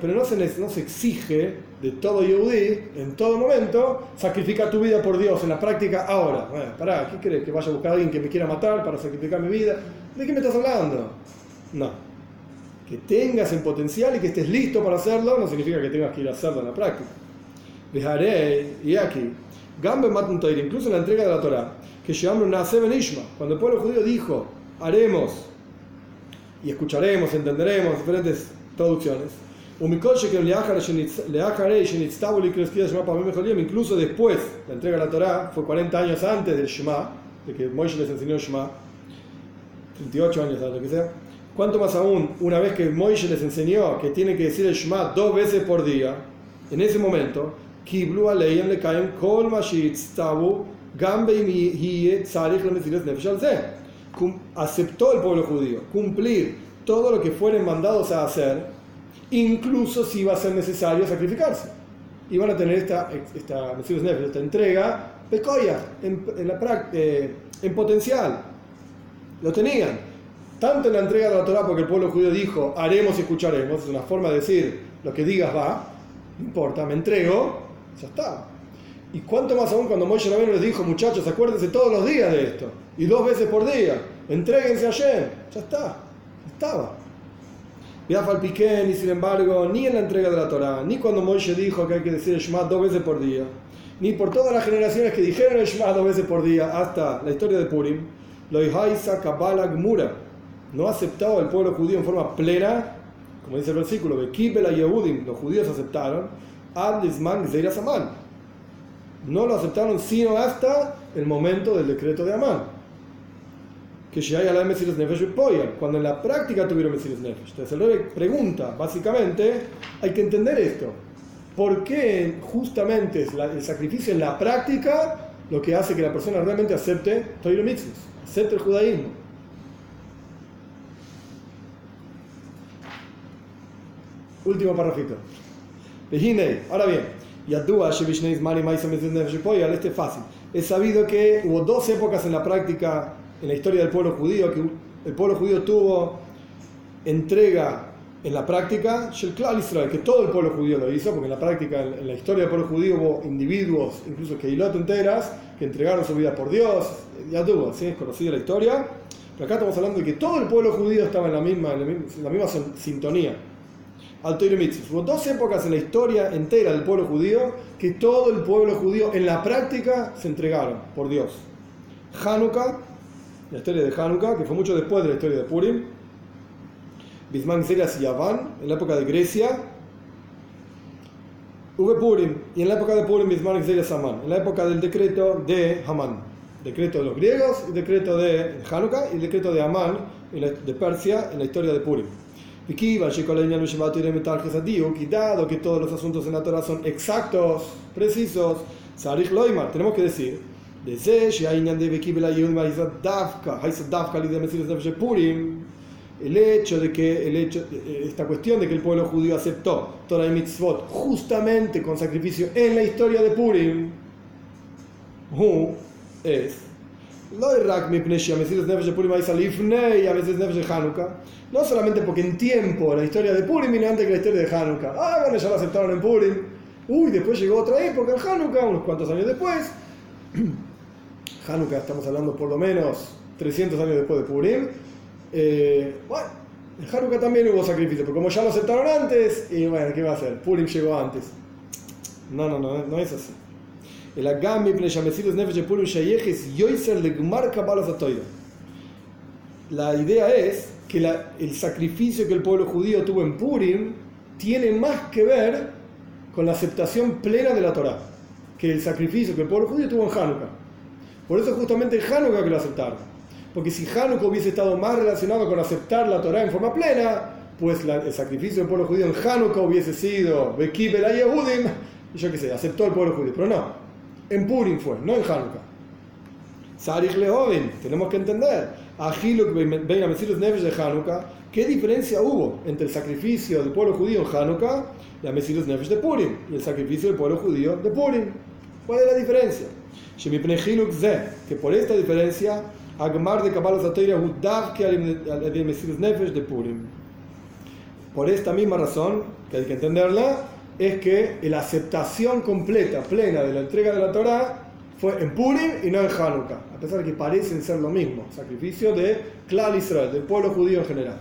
Pero no se, no se exige de todo Yehudi, en todo momento, sacrificar tu vida por Dios en la práctica ahora. Bueno, pará, ¿qué crees? ¿Que vaya a buscar a alguien que me quiera matar para sacrificar mi vida? ¿De qué me estás hablando? No. Que tengas el potencial y que estés listo para hacerlo no significa que tengas que ir a hacerlo en la práctica. Dejaré, y aquí, Gambe Matuntoir, incluso en la entrega de la Torah, que llevamos Naseh Ben Ishma, cuando el pueblo judío dijo, haremos y escucharemos, entenderemos diferentes traducciones. Incluso después, la entrega de la Torah fue 40 años antes del Shema, de que Moisés les enseñó el Shema, 38 años antes, lo que sea. ¿Cuánto más aún, una vez que Moisés les enseñó que tiene que decir el Shema dos veces por día, en ese momento, aceptó el pueblo judío cumplir todo lo que fueren mandados a hacer, incluso si iba a ser necesario sacrificarse. y van a tener esta, esta, esta entrega, Pecoya, en, la, eh, en potencial. Lo tenían. Tanto en la entrega de la Torah, porque el pueblo judío dijo, haremos y escucharemos, es una forma de decir, lo que digas va, no importa, me entrego, ya está. Y cuánto más aún cuando Moshe Rabbeinu les dijo, muchachos, acuérdense todos los días de esto, y dos veces por día, entréguense a Shem, ya está, estaba. Y sin embargo, ni en la entrega de la Torah, ni cuando Moshe dijo que hay que decir el Shema dos veces por día, ni por todas las generaciones que dijeron el Shema dos veces por día, hasta la historia de Purim, lo Kabbalah Gmura, no aceptado el pueblo judío en forma plena, como dice el versículo, Bekibel Yehudim, los judíos aceptaron, Ad Lisman Gzeira Saman. No lo aceptaron sino hasta el momento del decreto de Amán. Que ya hay a la Mesiris Nefesh Poyal, cuando en la práctica tuvieron Mesiris Nefesh. Entonces el Rebbe pregunta, básicamente, hay que entender esto. ¿Por qué justamente es el sacrificio en la práctica lo que hace que la persona realmente acepte Torah Mitzvot, acepte el judaísmo? Último parrafito. Ahora bien, Yadua Shevishnei Zmani Maisa Mesiris Nefesh este es fácil. Es sabido que hubo dos épocas en la práctica, en la historia del pueblo judío, que el pueblo judío tuvo entrega en la práctica, Israel, que todo el pueblo judío lo hizo, porque en la práctica, en la historia del pueblo judío hubo individuos, incluso Keilot enteras, que entregaron su vida por Dios, ya tuvo, ¿sí? es conocida la historia, pero acá estamos hablando de que todo el pueblo judío estaba en la misma, la misma, sintonía. Alto. Hubo dos épocas en la historia entera del pueblo judío que todo el pueblo judío en la práctica se entregaron por Dios. Hanukkah, la historia de Hanukkah, que fue mucho después de la historia de Purim. Bisman Zeras y Yaván, en la época de Grecia. Hubo Purim, y en la época de Purim Bisman Zeras Amán, en la época del decreto de Hamán. Decreto de los griegos, y decreto de Hanukkah y el decreto de Amán de Persia en la historia de Purim. Y dado que todos los asuntos en la Torah son exactos, precisos, Sarich Loimar, tenemos que decir, desde שהעניין די וקיבל היהודים הייתה דווקא, הייתה דווקא על ידי מסירת נפש פורים, el hecho de que el hecho, eh, esta cuestión de que el pueblo judío aceptó Torah y mitzvot justamente con sacrificio en la historia de Purim, hu es לא רק מפני שהמסירות נפש של פורים הייתה לפני המסירות נפש של חנוכה, no solamente porque en tiempo la historia de Purim viene antes que la historia de Hanukkah. Ah, bueno, ya lo aceptaron en Purim. Uy, después llegó otra época, el Hanukkah, unos cuantos años después. Hanukkah, estamos hablando por lo menos 300 años después de Purim. Eh, bueno, en Hanukkah también hubo sacrificio, pero como ya lo aceptaron antes, y bueno, ¿qué va a hacer? Purim llegó antes. No, no, no, no es así. El agami nefesh Purim shayeches yoiser legmar kabbalas atoira. La idea es que la- el sacrificio que el pueblo judío tuvo en Purim tiene más que ver con la aceptación plena de la Torah que el sacrificio que el pueblo judío tuvo en Hanukkah. Por eso justamente en Hanukkah que lo aceptaron. Porque si Hanukkah hubiese estado más relacionado con aceptar la Torah en forma plena, pues la- el sacrificio del pueblo judío en Hanukkah hubiese sido a Yehudim, y yo qué sé, aceptó el pueblo judío. Pero no, en Purim fue, no en Hanukkah. Sarich Lehoven, tenemos que entender, Agiluk Bein Nefesh de Hanukkah, ¿qué diferencia hubo entre el sacrificio del pueblo judío en Hanukkah y Amesirus Nefesh de Purim? Y el sacrificio del pueblo judío de Purim. ¿Cuál es la diferencia? Que por esta diferencia, Agmar de Kabbalah Zateira Hudav que al Mesirus Nefesh de Purim. Por esta misma razón, que hay que entenderla, es que la aceptación completa, plena de la entrega de la Torah fue en Purim y no en Hanukkah, a pesar de que parecen ser lo mismo, sacrificio de Klal Israel, del pueblo judío en general.